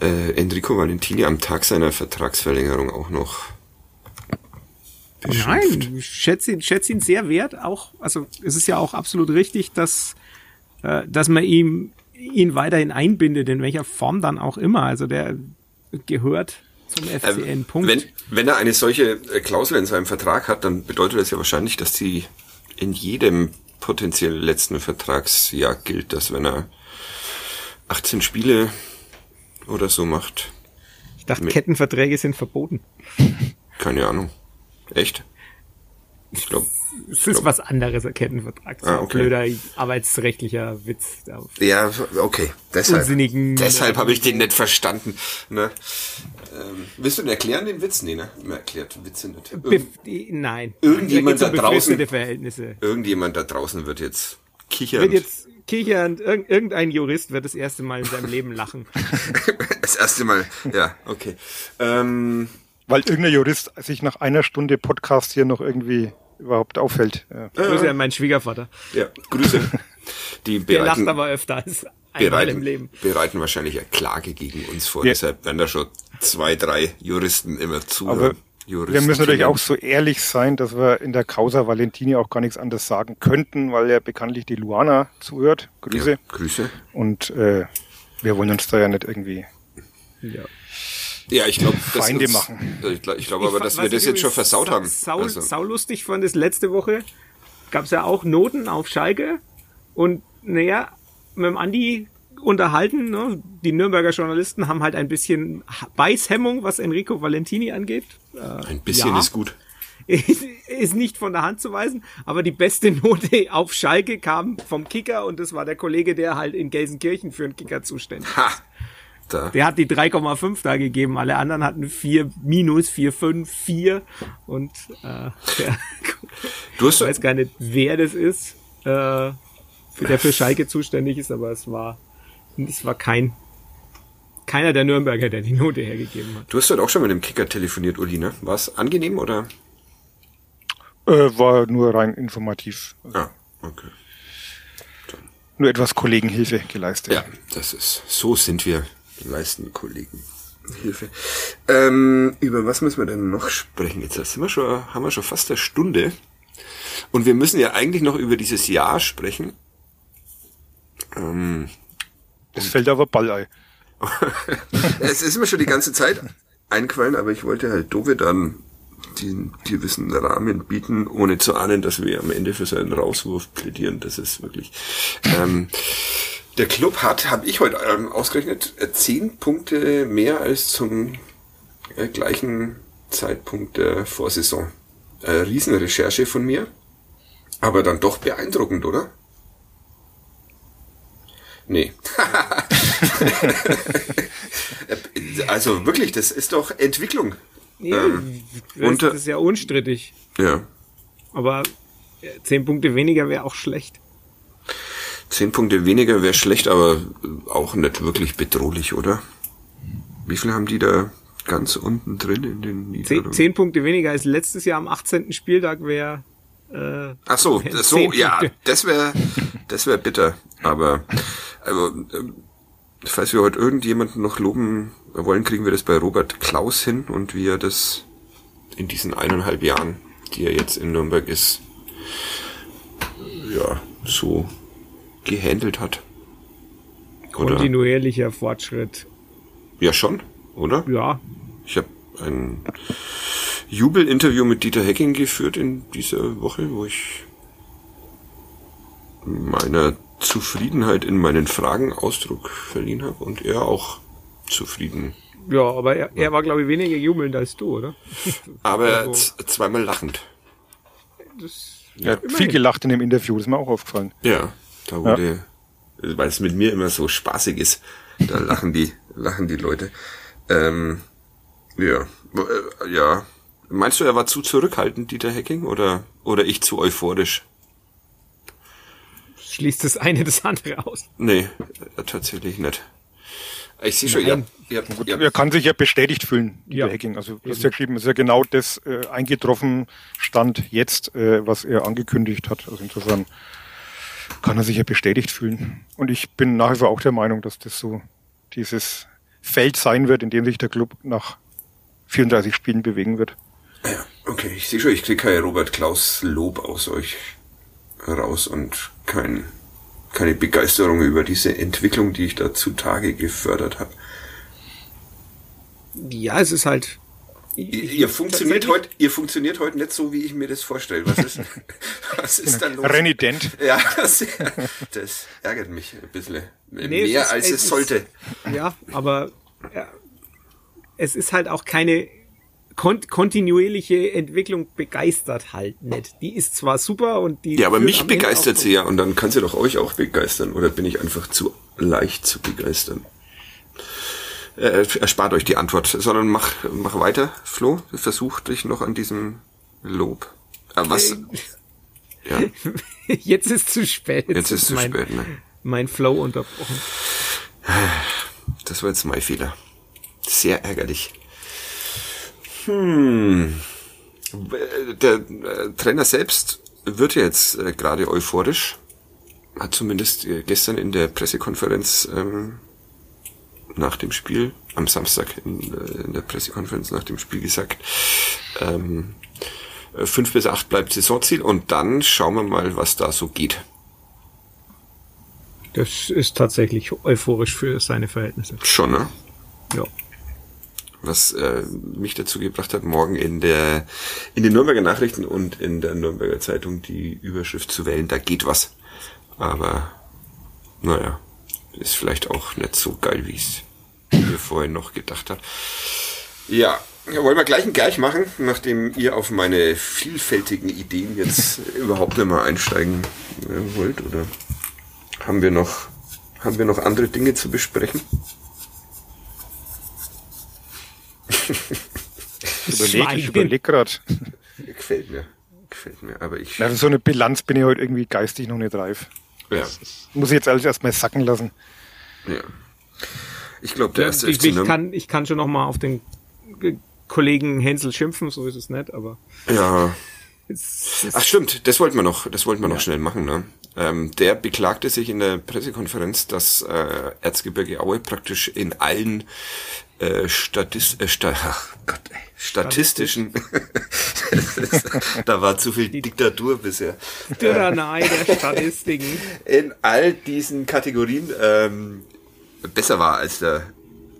Äh, Enrico Valentini am Tag seiner Vertragsverlängerung auch noch beschimpft. Nein, ich schätze ihn, schätze ihn sehr wert. Auch, also es ist ja auch absolut richtig, dass, äh, dass man ihm ihn weiterhin einbindet, in welcher Form dann auch immer. Also der gehört zum FCN. Ähm, Punkt. Wenn, wenn er eine solche äh, Klausel in seinem Vertrag hat, dann bedeutet das ja wahrscheinlich, dass die in jedem potenziell letzten Vertragsjahr gilt, dass wenn er 18 Spiele oder so macht. Ich dachte, Kettenverträge sind verboten. Keine Ahnung. Echt? Ich glaube. Es ist glaub, was anderes, Kettenvertrag. So ah, okay. blöder arbeitsrechtlicher Witz. Ja, okay. Deshalb, deshalb habe ich den nicht verstanden. Ne? Ähm, willst du den erklären, den Witz? Nee, ne? Mir erklärt Witze nicht. Irgend, nein. Irgendjemand da, da draußen. Verhältnisse. Irgendjemand da draußen wird jetzt kichern. Wird jetzt kichern. Irgendein Jurist wird das erste Mal in seinem Leben lachen. [LAUGHS] das erste Mal, ja, okay. Ähm, weil irgendein Jurist sich nach einer Stunde Podcast hier noch irgendwie überhaupt auffällt. Ja. Grüße an meinen Schwiegervater. Ja, Grüße. Die [LAUGHS] bereiten, Der lacht aber öfter als einmal bereiten, im Leben. Bereiten wahrscheinlich eine Klage gegen uns vor. Ja. Deshalb werden da schon zwei, drei Juristen immer zu. Aber Juristen wir müssen natürlich auch so ehrlich sein, dass wir in der Causa Valentini auch gar nichts anderes sagen könnten, weil ja bekanntlich die Luana zuhört. Grüße. Ja, Grüße. Und äh, wir wollen uns da ja nicht irgendwie ja. Ja, ich glaube, Feinde uns, machen. Ich glaube glaub aber, dass wir das jetzt schon versaut haben. Sau, also. sau lustig fand es letzte Woche. Gab es ja auch Noten auf Schalke. Und naja, mit dem Andi unterhalten. Ne? Die Nürnberger Journalisten haben halt ein bisschen Beißhemmung, was Enrico Valentini angeht. Äh, ein bisschen ja. ist gut. ist nicht von der Hand zu weisen, aber die beste Note auf Schalke kam vom Kicker und das war der Kollege, der halt in Gelsenkirchen für den Kicker zuständig ist. Ha. Da. Der hat die 3,5 da gegeben, alle anderen hatten 4 minus, 4, 5, 4 und äh, [LAUGHS] du hast ich weiß gar nicht, wer das ist, äh, der für Schalke zuständig ist, aber es war, es war kein keiner der Nürnberger, der die Note hergegeben hat. Du hast heute auch schon mit dem Kicker telefoniert, Uli, ne? War es angenehm oder? Äh, war nur rein informativ. Ah, okay. Dann. Nur etwas Kollegenhilfe geleistet. Ja, das ist, so sind wir leisten Kollegen Hilfe. Ähm, über was müssen wir denn noch sprechen? Jetzt sind wir schon, haben wir schon fast eine Stunde. Und wir müssen ja eigentlich noch über dieses Jahr sprechen. Ähm, es fällt aber Ballei. [LAUGHS] es ist mir schon die ganze Zeit eingefallen, aber ich wollte halt Dove dann den gewissen Rahmen bieten, ohne zu ahnen, dass wir am Ende für seinen Rauswurf plädieren. Das ist wirklich. Ähm, der Club hat, habe ich heute ähm, ausgerechnet, äh, zehn Punkte mehr als zum äh, gleichen Zeitpunkt der Vorsaison. äh, Riesenrecherche von mir. Aber dann doch beeindruckend, oder? Nee. [LAUGHS] also wirklich, das ist doch Entwicklung. Nee, Ähm, das, und, das ist ja unstrittig. Ja. Aber äh, zehn Punkte weniger wäre auch schlecht. Zehn Punkte weniger wäre schlecht, aber auch nicht wirklich bedrohlich, oder? Wie viel haben die da ganz unten drin in den Zehn, Niederlagen? zehn Punkte weniger als letztes Jahr am 18. Spieltag wäre. Äh, Ach so, [LAUGHS] Zehn so, ja, Punkte. das wäre, das wäre bitter. Aber, also, ähm, falls wir heute irgendjemanden noch loben wollen, kriegen wir das bei Robert Klaus hin und wie er das in diesen eineinhalb Jahren, die er jetzt in Nürnberg ist, ja, so gehandelt hat. Oder? kontinuierlicher Fortschritt. Ja, schon, oder? Ja, Ich habe ein Jubelinterview mit Dieter Hecking geführt in dieser Woche, wo ich meiner Zufriedenheit in meinen Fragen Ausdruck verliehen habe und er auch zufrieden. ja, aber er, er war glaube ich weniger jubelnd als du, oder? [LAUGHS] Aber Also- zweimal lachend. Das, Er hat viel gelacht in dem Interview, das ist mir auch aufgefallen. Ja, da wurde, weil es mit mir immer so spaßig ist, da [LAUGHS] lachen die, lachen die Leute. Ähm, ja, äh, ja. Meinst du, er war zu zurückhaltend, Dieter Hecking, oder, oder ich zu euphorisch? schließt das eine das andere aus. Nee, äh, tatsächlich nicht. Ich sehe schon, ihr, Nein. ihr, ihr, Er kann sich ja bestätigt fühlen, Ja. der Hacking. Also du hast ja geschrieben, es ist ja genau das äh, eingetroffen stand jetzt, äh, was er angekündigt hat. Also insofern kann er sich ja bestätigt fühlen. Und ich bin nach wie vor auch der Meinung, dass das so dieses Feld sein wird, in dem sich der Club nach 34 Spielen bewegen wird. ja, okay, ich sehe schon, ich kriege kein Robert Klaus Lob aus euch raus und kein, keine Begeisterung über diese Entwicklung, die ich da zutage gefördert habe. Ja, es ist halt. Ihr, ihr funktioniert heute, ihr funktioniert heute nicht so, wie ich mir das vorstelle. Was ist, [LAUGHS] was ist da los? Renident. Ja, das, das ärgert mich ein bisschen. Nee, Mehr es ist- als es es ist- sollte. Ja, aber ja, es ist halt auch keine kon kontinuierliche Entwicklung begeistert halt nicht. Die ist zwar super und die. Ja, aber mich begeistert sie ja und dann kann sie doch euch auch begeistern. Oder bin ich einfach zu leicht zu begeistern? Äh, erspart euch die Antwort, sondern mach, mach weiter, Flo. Versuch dich noch an diesem Lob. Äh, was? Ja, [LAUGHS] Jetzt ist zu spät. jetzt ist zu mein, spät, ne? Mein Flow unterbrochen. Das war jetzt mein Fehler. Sehr ärgerlich. Hm. Der äh, Trainer selbst wird jetzt äh, gerade euphorisch. Hat zumindest äh, gestern in der Pressekonferenz ähm, nach dem Spiel, am Samstag in, äh, in der Pressekonferenz nach dem Spiel gesagt, ähm, äh, fünf bis acht bleibt Saisonziel und dann schauen wir mal, was da so geht. Das ist tatsächlich euphorisch für seine Verhältnisse. Schon, ne? Ja. was äh, mich dazu gebracht hat, morgen in der in den Nürnberger Nachrichten und in der Nürnberger Zeitung die Überschrift zu wählen, da geht was. Aber naja, ist vielleicht auch nicht so geil, wie ich es mir vorhin noch gedacht habe. Ja, wollen wir gleich ein gleich machen, nachdem ihr auf meine vielfältigen Ideen jetzt [LAUGHS] überhaupt nicht mehr einsteigen äh, wollt, oder haben wir noch haben wir noch andere Dinge zu besprechen? [LAUGHS] Ich überlege, ich überlege gerade. Gefällt mir. Gefällt mir. Aber ich. Na, für so eine Bilanz bin ich heute irgendwie geistig noch nicht reif. Ja. Muss ich jetzt alles erstmal sacken lassen. ja. Ich glaube, der erste ich, FC ich, kann, ich kann schon noch mal auf den Kollegen Hänsel schimpfen, so ist es nicht, aber Ja. Ach stimmt, das wollten wir noch, das wollten wir noch schnell machen. Ne? Ähm, der beklagte sich in der Pressekonferenz, dass äh, Erzgebirge Aue praktisch in allen äh, Statist, äh, Sta ach Gott, ey, statistischen, [LAUGHS] da war zu viel Diktatur bisher. Tyrannei der Statistiken. in all diesen Kategorien ähm, besser war als der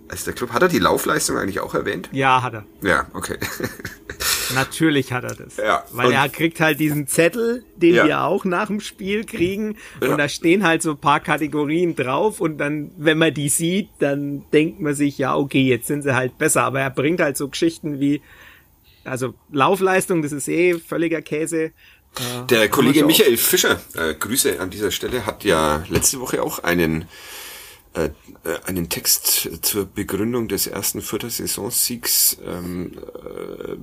als der Club. Hat er die Laufleistung eigentlich auch erwähnt? Ja, hat er. Ja, okay. [LAUGHS] Natürlich hat er das. Ja, Weil er kriegt halt diesen Zettel, den Ja. wir auch nach dem Spiel kriegen. Ja. Und da stehen halt so ein paar Kategorien drauf. Und dann, wenn man die sieht, dann denkt man sich, ja, okay, jetzt sind sie halt besser. Aber er bringt halt so Geschichten wie also Laufleistung, das ist eh völliger Käse. Äh, Der Kollege Michael Fischer, äh, Grüße an dieser Stelle, hat ja letzte Woche auch einen äh, äh, einen Text zur Begründung des ersten vierter Saisonsiegs ähm, äh,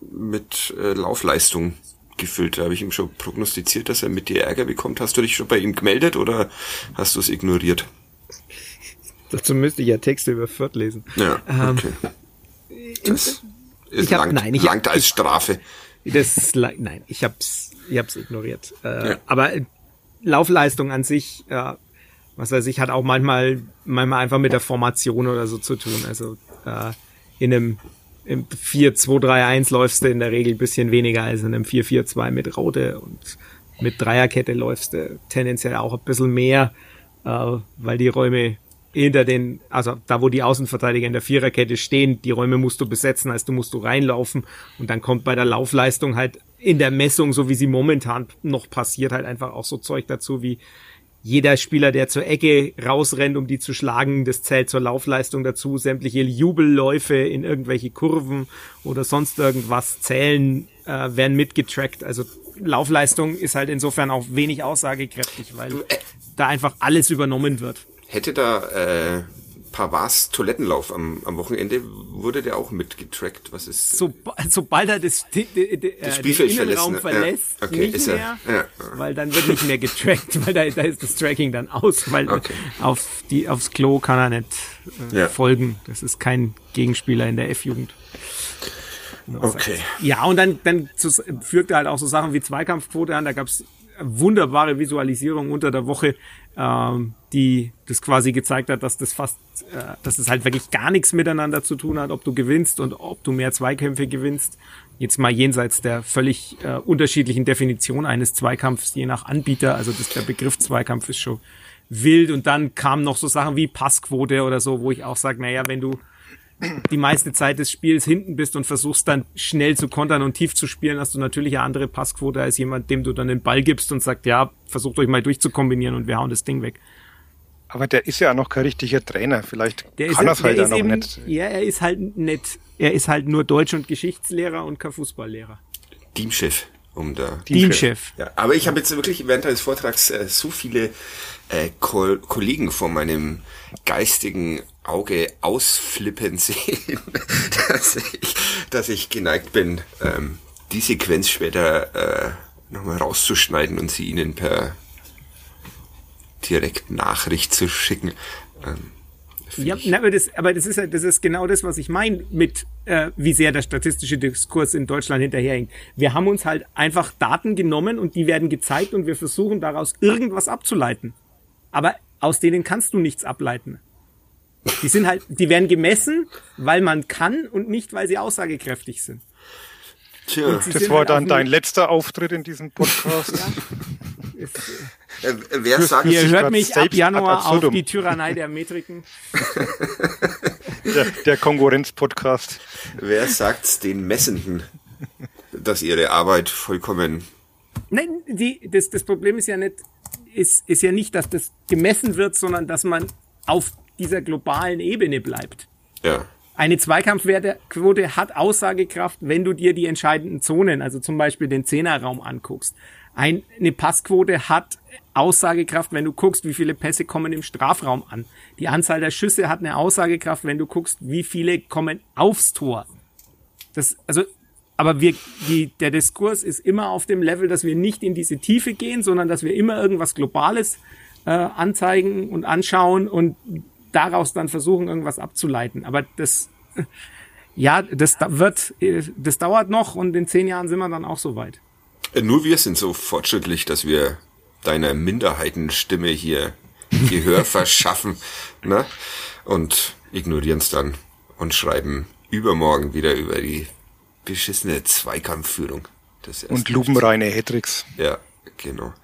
mit äh, Laufleistung gefüllt. Da habe ich ihm schon prognostiziert, dass er mit dir Ärger bekommt. Hast du dich schon bei ihm gemeldet oder hast du es ignoriert? Dazu müsste ich ja Texte über Fürth lesen. Ja, ähm, okay. Ähm, das ist hab, langt, nein, ich langt hab, als Strafe. Das ist, nein, ich hab's, ich hab's ignoriert. Äh, ja. Aber Laufleistung an sich, äh, was weiß ich, hat auch manchmal, manchmal einfach mit der Formation oder so zu tun. Also äh, in einem im 4-2-3-1 läufst du in der Regel bisschen weniger als in einem 4-4-2 mit Raute und mit Dreierkette läufst du tendenziell auch ein bisschen mehr, äh, weil die Räume hinter den, also da wo die Außenverteidiger in der Viererkette stehen, die Räume musst du besetzen, also du musst du reinlaufen und dann kommt bei der Laufleistung halt in der Messung, so wie sie momentan noch passiert, halt einfach auch so Zeug dazu wie jeder Spieler, der zur Ecke rausrennt, um die zu schlagen, das zählt zur Laufleistung dazu. Sämtliche Jubelläufe in irgendwelche Kurven oder sonst irgendwas zählen, äh, werden mitgetrackt. Also Laufleistung ist halt insofern auch wenig aussagekräftig, weil äh, da einfach alles übernommen wird. Hätte da äh, Pavars Toilettenlauf am, am Wochenende wurde der auch mitgetrackt. Was ist? So, sobald er das, die, die, die, das den Innenraum ne? verlässt, ja. okay, nicht mehr, ja. weil dann wird nicht mehr getrackt, [LAUGHS] weil da, da ist das Tracking dann aus, weil okay. auf die aufs Klo kann er nicht äh, ja. folgen. Das ist kein Gegenspieler in der F-Jugend. Okay. Ja, und dann, dann fügt er halt auch so Sachen wie Zweikampfquote an. Da gab's wunderbare Visualisierung unter der Woche, ähm, die das quasi gezeigt hat, dass das fast, äh, dass es halt wirklich gar nichts miteinander zu tun hat, ob du gewinnst und ob du mehr Zweikämpfe gewinnst. Jetzt mal jenseits der völlig äh, unterschiedlichen Definition eines Zweikampfs, je nach Anbieter. Also das, der Begriff Zweikampf ist schon wild. Und dann kamen noch so Sachen wie Passquote oder so, wo ich auch sage, naja, wenn du die meiste Zeit des Spiels hinten bist und versuchst dann schnell zu kontern und tief zu spielen, hast du natürlich eine andere Passquote als jemand, dem du dann den Ball gibst und sagst, ja, versucht euch mal durchzukombinieren und wir hauen das Ding weg. Aber der ist ja noch kein richtiger Trainer. Vielleicht der kann er es halt ja noch eben, nicht. Ja, er ist halt nicht. Er ist halt nur Deutsch- und Geschichtslehrer und kein Fußballlehrer. Teamchef um da. Teamchef. Ja, aber ich habe jetzt wirklich während des Vortrags äh, so viele äh, Ko Kollegen vor meinem geistigen Auge ausflippen [LAUGHS] sehen, dass ich, dass ich geneigt bin, ähm, die Sequenz später äh, nochmal rauszuschneiden und sie ihnen per direkt Nachricht zu schicken. Ähm, ja, na, aber, das, aber das ist das ist genau das, was ich meine mit, äh, wie sehr der statistische Diskurs in Deutschland hinterherhängt. Wir haben uns halt einfach Daten genommen und die werden gezeigt und wir versuchen daraus irgendwas abzuleiten. Aber aus denen kannst du nichts ableiten. Die sind halt, die werden gemessen, weil man kann und nicht, weil sie aussagekräftig sind. Tja, das war halt dann dein letzter Auftritt in diesem Podcast. ja. [LAUGHS] äh, wer sagt, Ihr hört mich ab Januar auf die Tyrannei der Metriken. der, der Konkurrenz-Podcast. Wer sagt's den Messenden, dass ihre Arbeit vollkommen Nein, die, das, das Problem ist ja nicht, ist, ist ja nicht, dass das gemessen wird, sondern dass man auf dieser globalen Ebene bleibt. Ja. Eine Zweikampfquote hat Aussagekraft, wenn du dir die entscheidenden Zonen, also zum Beispiel den Zehnerraum anguckst. Eine Passquote hat Aussagekraft, wenn du guckst, wie viele Pässe kommen im Strafraum an. Die Anzahl der Schüsse hat eine Aussagekraft, wenn du guckst, wie viele kommen aufs Tor. Das, also, aber wir, die, der Diskurs ist immer auf dem Level, dass wir nicht in diese Tiefe gehen, sondern dass wir immer irgendwas Globales äh, anzeigen und anschauen und daraus dann versuchen, irgendwas abzuleiten. Aber das, ja, das wird, das dauert noch und in zehn Jahren sind wir dann auch so weit. Äh, nur wir sind so fortschrittlich, dass wir deiner Minderheitenstimme hier Gehör [LAUGHS] verschaffen, ne? Und ignorieren es dann und schreiben übermorgen wieder über die beschissene Zweikampfführung. und lupenreine Hattricks. Ja, genau.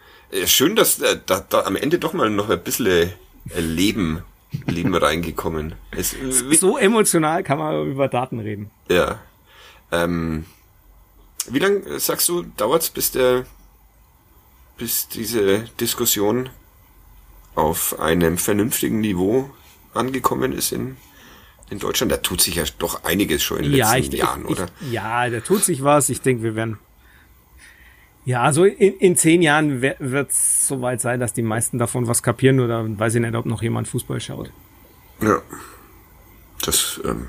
Schön, dass äh, da, da am Ende doch mal noch ein bisschen äh, Leben Leben reingekommen. Es, so emotional kann man über Daten reden. Ja. Ähm, wie lang sagst du dauert's, bis der, bis diese Diskussion auf einem vernünftigen Niveau angekommen ist in in Deutschland? Da tut sich ja doch einiges schon in den Ja, letzten ich, Jahren, ich, oder? Ich, ja, da tut sich was. Ich denke, wir werden. Ja, so in, in zehn Jahren wird es soweit sein, dass die meisten davon was kapieren oder weiß ich nicht, ob noch jemand Fußball schaut. Ja. Das, ähm,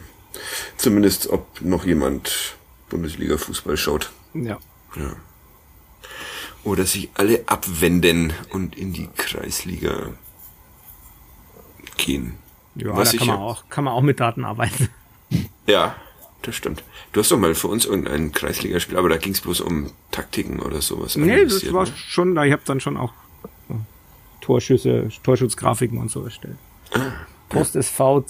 zumindest ob noch jemand Bundesliga-Fußball schaut. Ja. Ja. Oder sich alle abwenden und in die Kreisliga gehen. Ja, Was da kann man, auch, kann man auch mit Daten arbeiten. Ja, das stimmt. Du hast doch mal für uns irgendein Kreisligaspiel, aber da ging es bloß um Taktiken oder sowas. Nee, das war ne? schon, ich habe dann schon auch so Torschüsse, Torschutzgrafiken und so erstellt. Ah, Post SV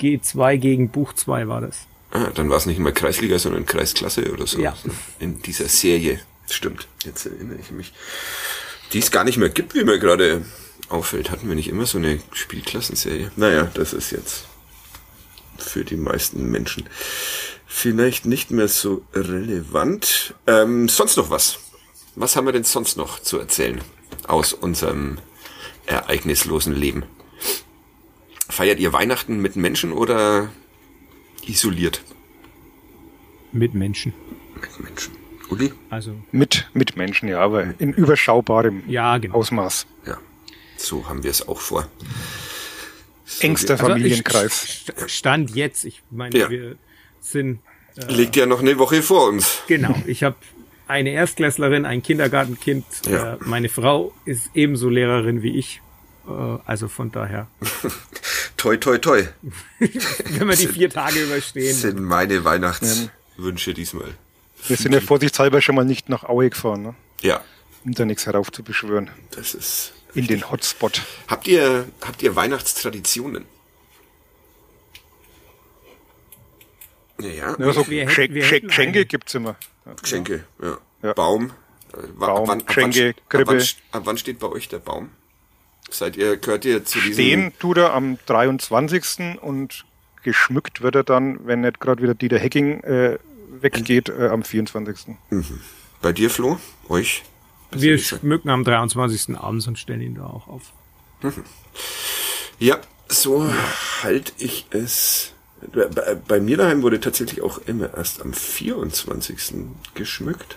G2 gegen Buch 2 war das. Ah, dann war es nicht mal Kreisliga, sondern Kreisklasse oder so. Ja. In dieser Serie. Stimmt, jetzt erinnere ich mich. Die es gar nicht mehr gibt, wie mir gerade auffällt. Hatten wir nicht immer so eine Spielklassenserie? Naja, das ist jetzt für die meisten Menschen vielleicht nicht mehr so relevant. Ähm, sonst noch was? Was haben wir denn sonst noch zu erzählen aus unserem ereignislosen Leben? Feiert ihr Weihnachten mit Menschen oder isoliert Mit Menschen. mit Menschen? Uli? Also, Mit, mit Menschen, ja, aber in überschaubarem ja, genau. Ausmaß. Ja, so haben wir es auch vor. Engster Also Familienkreis. Stand jetzt, ich meine, Ja. wir sind, Liegt ja noch eine Woche vor uns. genau, ich habe eine Erstklässlerin, ein Kindergartenkind. Ja. Äh, meine Frau ist ebenso Lehrerin wie ich. Äh, also von daher, [LAUGHS] Toi, toi, toi. [LAUGHS] wenn wir die vier Tage überstehen. Sind meine Weihnachtswünsche diesmal. Wir sind ja vorsichtshalber schon mal nicht nach Aue gefahren, ne? Ja, um da nichts heraufzubeschwören. das ist. In den Hotspot. Habt ihr, habt ihr Weihnachtstraditionen? Ja, ja. So Geschenke gibt's immer. Geschenke, ja. Ja. Baum. Äh, Baum, Geschenke, ab, wann, Krippe. ab wann steht bei euch der Baum? Seid ihr, gehört ihr zu diesen... Den tut er am 23. und geschmückt wird er dann, wenn nicht gerade wieder Dieter Hecking äh, weggeht, äh, am 24. Bei dir, Flo? Euch? Wir schmücken am 23. abends und stellen ihn da auch auf. Ja, so halte ich es. Bei, bei mir daheim wurde tatsächlich auch immer erst am 24. geschmückt.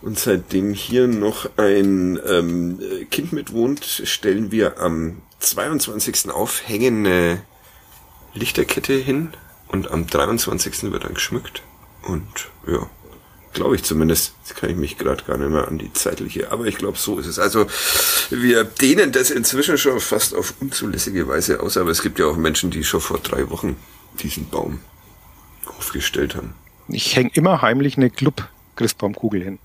Und seitdem hier noch ein ähm, Kind mitwohnt, stellen wir am 22. auf, hängen eine Lichterkette hin und am 23. wird dann geschmückt. Und ja, glaube ich zumindest. Jetzt kann ich mich gerade gar nicht mehr an die zeitliche, aber ich glaube, so ist es. Also wir dehnen das inzwischen schon fast auf unzulässige Weise aus, aber es gibt ja auch Menschen, die schon vor drei Wochen diesen Baum aufgestellt haben. Ich hänge immer heimlich eine Club-Christbaumkugel hin.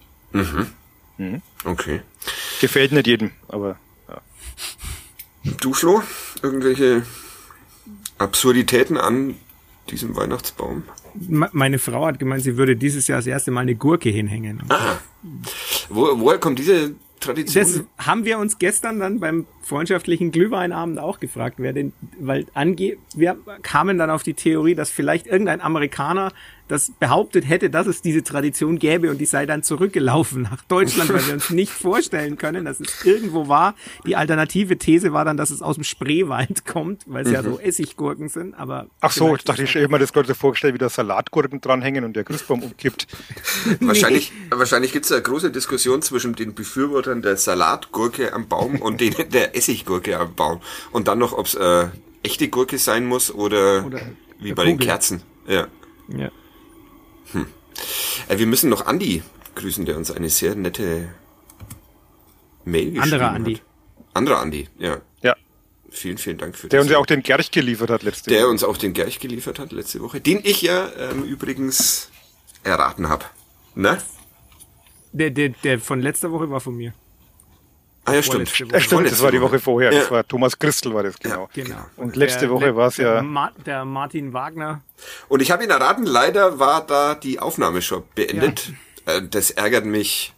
Okay. Gefällt nicht jedem, aber ja. Du, Flo, irgendwelche Absurditäten an diesem Weihnachtsbaum? Me- Meine Frau hat gemeint, sie würde dieses Jahr das erste Mal eine Gurke hinhängen. Wo, woher kommt diese Tradition? Das haben wir uns gestern dann beim freundschaftlichen Glühweinabend auch gefragt, wer denn, weil ange, wir kamen dann auf die Theorie, dass vielleicht irgendein Amerikaner das behauptet hätte, dass es diese Tradition gäbe und die sei dann zurückgelaufen nach Deutschland, weil wir uns nicht [LAUGHS] vorstellen können, dass es irgendwo war. Die alternative These war dann, dass es aus dem Spreewald kommt, weil es ja so Essiggurken sind, aber. Ach so, ich dachte, ich habe mir das gerade so vorgestellt, wie da Salatgurken dranhängen und der Christbaum umkippt. [LAUGHS] Wahrscheinlich, wahrscheinlich gibt es eine große Diskussion zwischen den Befürwortern der Salatgurke am Baum und denen [LAUGHS] der Essiggurke am Baum. Und dann noch, ob es äh, echte Gurke sein muss oder, Oder wie bei den Kugel. Kerzen. Ja. Ja. Äh, wir müssen noch Andi grüßen, der uns eine sehr nette Mail geschrieben Anderer hat. Andi. Anderer Andi, ja. Ja, Vielen, vielen Dank für der das. uns ja auch den Gerch geliefert hat letzte der Woche. uns auch den Gerch geliefert hat letzte Woche, den ich ja ähm, übrigens erraten habe. Ne? Der, der, der von letzter Woche war von mir. Ah ja, stimmt. Ja, stimmt, das war die Woche vorher. Das Ja. war Thomas Christel, war das genau. Genau. Und letzte Woche war es der, ja- Ma der Martin Wagner. Und ich habe ihn erraten, leider war da die Aufnahme schon beendet. Äh, das ärgert mich,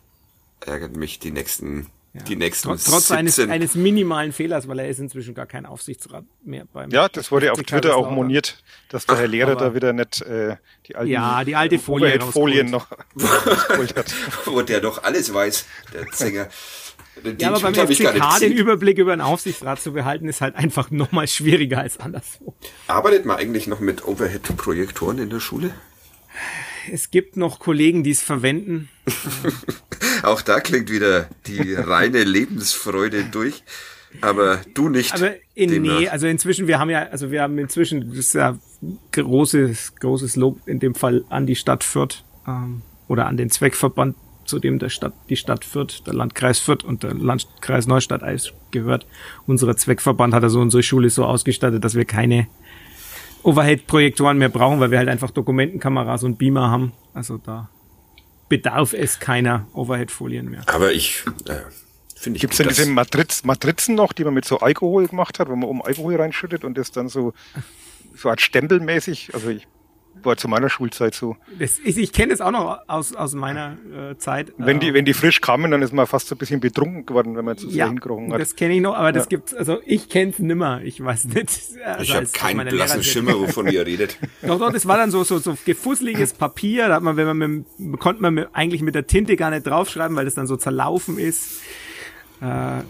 ärgert mich die nächsten, die nächsten Trotz, trotz eines, 17. eines minimalen Fehlers, weil er ist inzwischen gar kein Aufsichtsrat mehr beim. Ja, das wurde auf Twitter auch moniert, dass der Herr Lehrer da wieder nicht äh, die alten Ja, die alte Folie Folien noch [LAUGHS] hat. Wo der doch alles weiß, der Sänger. [LAUGHS] Den Ja, aber beim FCK den. Überblick über den Aufsichtsrat zu behalten, ist halt einfach [LAUGHS] nochmal schwieriger als anderswo. Arbeitet man eigentlich noch mit Overhead-Projektoren in der Schule? Es gibt noch Kollegen, die es verwenden. [LAUGHS] Auch da klingt wieder die reine Lebensfreude durch. Aber du nicht. Aber in, nee, also inzwischen, wir haben ja, also wir haben inzwischen, das ist ja großes, großes Lob in dem Fall an die Stadt Fürth ähm, oder an den Zweckverband, zu dem der Stadt, die Stadt Fürth, der Landkreis Fürth und der Landkreis Neustadt Eis gehört. Unser Zweckverband hat also unsere Schule so ausgestattet, dass wir keine Overhead-Projektoren mehr brauchen, weil wir halt einfach Dokumentenkameras und Beamer haben. Also da bedarf es keiner Overhead-Folien mehr. Aber ich äh, finde ich Gibt es denn diese Matriz, Matrizen noch, die man mit so Alkohol gemacht hat, wo man um Alkohol reinschüttet und das dann so, so Art stempelmäßig? Also ich war zu meiner Schulzeit so. Das ist, ich kenne das auch noch aus, aus meiner äh, Zeit. Wenn die, Ähm, wenn die frisch kamen, dann ist man fast so ein bisschen betrunken geworden, wenn man zu sehr ja, hinkrochen hat. das kenne ich noch, aber das Ja. gibt's, also ich kenne es nimmer. Ich weiß nicht. Also ich habe keinen blassen Schimmer, wovon ihr redet. [LAUGHS] Doch, doch, das war dann so, so, so gefusseliges Papier. Da hat man, wenn man mit, konnte man mit, eigentlich mit der Tinte gar nicht draufschreiben, weil das dann so zerlaufen ist. Äh,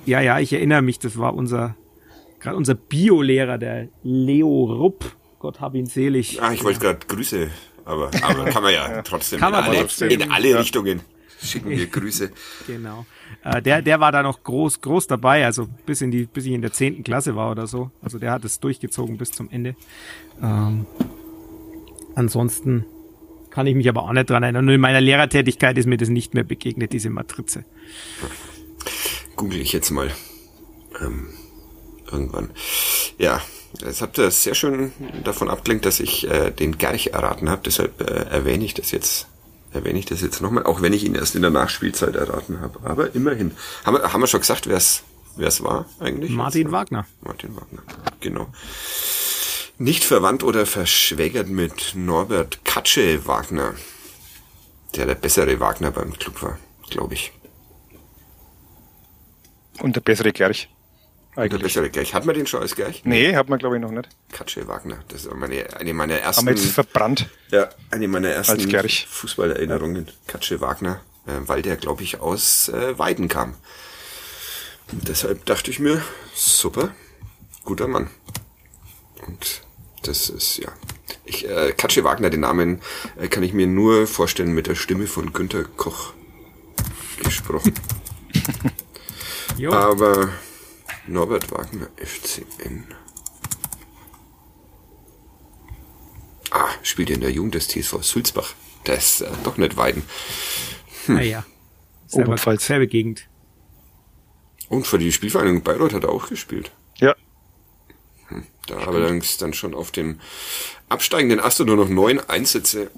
ja, ja, ich erinnere mich, das war unser, gerade unser Biolehrer, der Leo Rupp. Gott hab ihn selig. Ah, ich wollte gerade Grüße, aber, aber kann man ja [LAUGHS] trotzdem Kann in man alle, trotzdem, in alle ja. Richtungen schicken wir [LAUGHS] Grüße. Genau. Äh, der, der war da noch groß, groß dabei, also bis in die, bis ich in der zehnten Klasse war oder so. Also der hat es durchgezogen bis zum Ende. Ähm, ansonsten kann ich mich aber auch nicht dran erinnern. Und in meiner Lehrertätigkeit ist mir das nicht mehr begegnet, diese Matrize. Google ich jetzt mal. Ähm, irgendwann. Ja, jetzt habt ihr sehr schön davon abgelenkt, dass ich äh, den Gerch erraten habe. Deshalb äh, erwähne ich das jetzt. Erwähne ich das jetzt nochmal, auch wenn ich ihn erst in der Nachspielzeit erraten habe. Aber immerhin. Haben wir, haben wir schon gesagt, wer es wer es war eigentlich? Martin Jetzt? Wagner. Martin Wagner, genau. Nicht verwandt oder verschwägert mit Norbert Katsche Wagner, der der bessere Wagner beim Club war, glaube ich. Und der bessere Gerch. Der Eigentlich. bessere Gerch. Hat man den schon als Gerch? Nee, hat man glaube ich noch nicht. Katsche Wagner. Das ist meine, eine meiner Haben ersten, wir jetzt verbrannt. ja, eine meiner ersten. Fußballerinnerungen. Katsche Wagner, äh, weil der, glaube ich, aus äh, Weiden kam. Und deshalb dachte ich mir, super, guter Mann. Und das ist, ja. Ich, äh, Katsche Wagner, den Namen äh, kann ich mir nur vorstellen mit der Stimme von Günter Koch gesprochen. [LAUGHS] Jo. Aber Norbert Wagner, FCN. Ah, spielt in der Jugend des TSV Sulzbach. Das ist äh, doch nicht Weiden. Naja. Selber, Oberpfalz. selbe Gegend. Und für die Spielvereinigung Bayreuth hat er auch gespielt. Ja. Da allerdings dann schon auf dem absteigenden Ast nur noch neun Einsätze.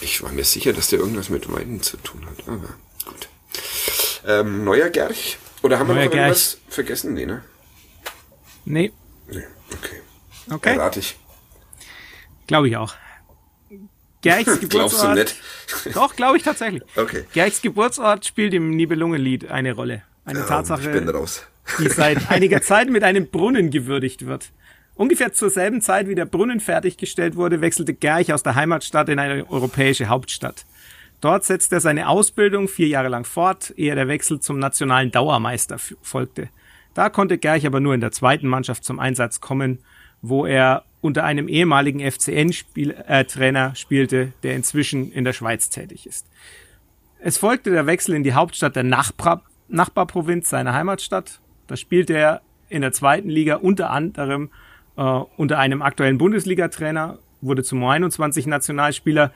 Ich war mir sicher, dass der irgendwas mit Weiden zu tun hat, aber gut. Ähm, neuer Gerch? Oder haben wir noch irgendwas vergessen? Nee, ne? Nee, Nee, okay. okay. Errate ich. Glaube ich auch. Gerchs [LAUGHS] Glaubst du Geburtsort. nicht? Doch, glaube ich tatsächlich. Okay. Gerchs Geburtsort spielt im Nibelungenlied eine Rolle. Eine Ähm, Tatsache, die seit [LAUGHS] einiger Zeit mit einem Brunnen gewürdigt wird. Ungefähr zur selben Zeit, wie der Brunnen fertiggestellt wurde, wechselte Gerch aus der Heimatstadt in eine europäische Hauptstadt. Dort setzte er seine Ausbildung vier Jahre lang fort, ehe der Wechsel zum nationalen Dauermeister folgte. Da konnte Gerch aber nur in der zweiten Mannschaft zum Einsatz kommen, wo er unter einem ehemaligen FCN-Trainer äh, spielte, der inzwischen in der Schweiz tätig ist. Es folgte der Wechsel in die Hauptstadt der Nachbar Nachbarprovinz seiner Heimatstadt. Da spielte er in der zweiten Liga unter anderem äh, unter einem aktuellen Bundesliga-Trainer, wurde zum U21-Nationalspieler.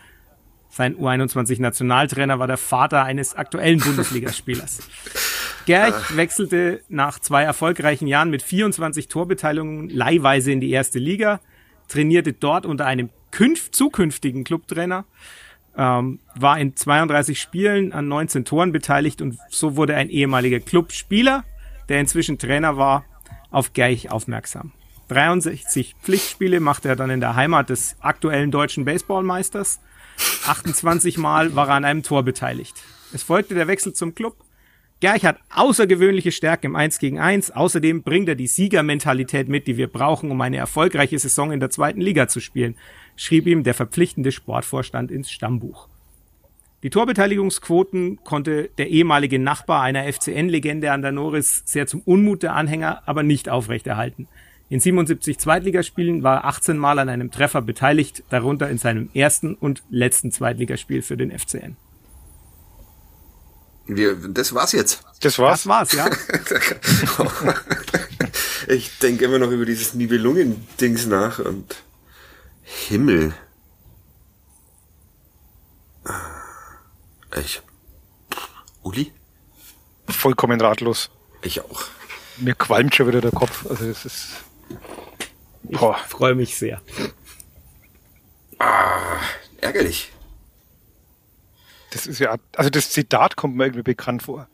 Sein U21-Nationaltrainer war der Vater eines aktuellen Bundesligaspielers. [LAUGHS] Gerch wechselte nach zwei erfolgreichen Jahren mit 24 Torbeteiligungen leihweise in die erste Liga, trainierte dort unter einem künf zukünftigen Clubtrainer, ähm, war in 32 Spielen an 19 Toren beteiligt und so wurde ein ehemaliger Clubspieler, der inzwischen Trainer war, auf Gerch aufmerksam. 63 Pflichtspiele machte er dann in der Heimat des aktuellen deutschen Baseballmeisters. 28 Mal war er an einem Tor beteiligt. Es folgte der Wechsel zum Club. Gerch hat außergewöhnliche Stärke im 1 gegen 1. Außerdem bringt er die Siegermentalität mit, die wir brauchen, um eine erfolgreiche Saison in der zweiten Liga zu spielen, schrieb ihm der verpflichtende Sportvorstand ins Stammbuch. Die Torbeteiligungsquoten konnte der ehemalige Nachbar einer FCN-Legende an der Norris sehr zum Unmut der Anhänger aber nicht aufrechterhalten. In 77 Zweitligaspielen war er 18 Mal an einem Treffer beteiligt, darunter in seinem ersten und letzten Zweitligaspiel für den FCN. Wir, das war's jetzt. Das war's. Das war's, ja. [LAUGHS] ich denke immer noch über dieses Nibelungen-Dings nach und Himmel. Ich. Uli? Vollkommen ratlos. Ich auch. Mir qualmt schon wieder der Kopf. Also das ist. Ich Boah. freue mich sehr. Ah, ärgerlich. Das ist ja, also das Zitat kommt mir irgendwie bekannt vor.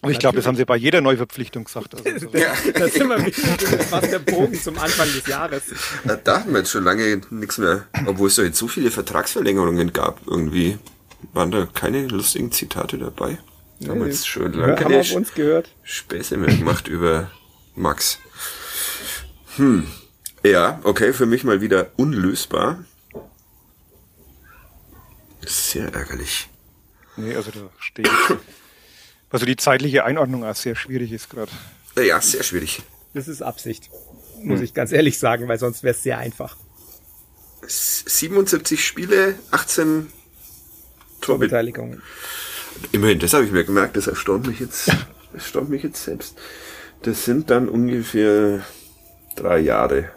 Aber ich glaube, das haben sie bei jeder Neuverpflichtung gesagt. Also, so. [LAUGHS] Ja. Da sind wir wieder fast der Bogen zum Anfang des Jahres. Na, Da hatten wir jetzt schon lange nichts mehr. Obwohl es da jetzt so viele Vertragsverlängerungen gab, irgendwie waren da keine lustigen Zitate dabei. Wir haben jetzt schon lange haben keine auf uns gehört. Späße mehr gemacht über Max. Hm. Ja, okay, für mich mal wieder unlösbar. Sehr ärgerlich. Nee, also da steht. Also die zeitliche Einordnung auch sehr schwierig ist gerade. Ja, sehr schwierig. Das ist Absicht. Muss ich ganz ehrlich sagen, weil sonst wäre es sehr einfach. 77 Spiele, 18 Torbe Beteiligung. Immerhin, das habe ich mir gemerkt, das erstaunt mich jetzt, [LAUGHS] erstaunt mich jetzt selbst. Das sind dann ungefähr drei Jahre.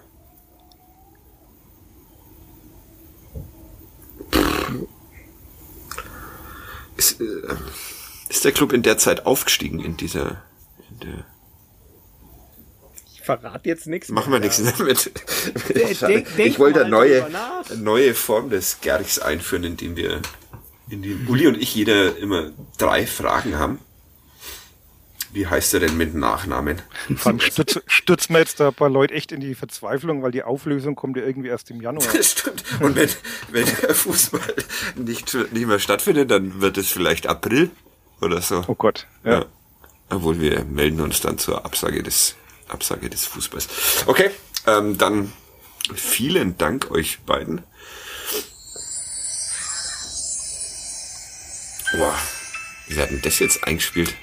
Ist, äh, ist der Club in der Zeit aufgestiegen in dieser, in der, Ich verrate jetzt nichts. machen wir nichts damit. [LAUGHS] denk- denk ich wollte eine neue, neue Form des Gerchs einführen, indem wir, in dem Uli und ich jeder immer drei Fragen haben. Wie heißt er denn mit Nachnamen? Vor allem [LAUGHS] stürz, stürzt man jetzt da ein paar Leute echt in die Verzweiflung, weil die Auflösung kommt ja irgendwie erst im Januar. Das [LAUGHS] stimmt. Und wenn, wenn der Fußball nicht, nicht mehr stattfindet, dann wird es vielleicht April oder so. Oh Gott. Ja. Ja. Obwohl wir melden uns dann zur Absage des, Absage des Fußballs. Okay, ähm, dann vielen Dank euch beiden. Boah, wie denn das jetzt eingespielt?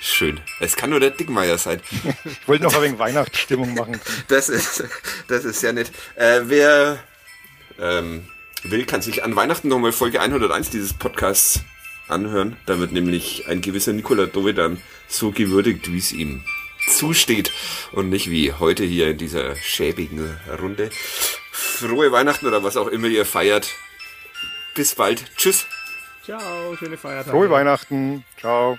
Schön. Es kann nur der Dickmeier sein. [LAUGHS] Ich wollte noch ein wenig Weihnachtsstimmung machen. Das ist, das ist sehr nett. Äh, wer ähm, will, kann sich an Weihnachten nochmal Folge 101 dieses Podcasts anhören. Da wird nämlich ein gewisser Nikola Dovedan so gewürdigt, wie es ihm zusteht und nicht wie heute hier in dieser schäbigen Runde. Frohe Weihnachten oder was auch immer ihr feiert. Bis bald. Tschüss. Ciao, schöne Feiertage. Frohe Weihnachten. Ciao.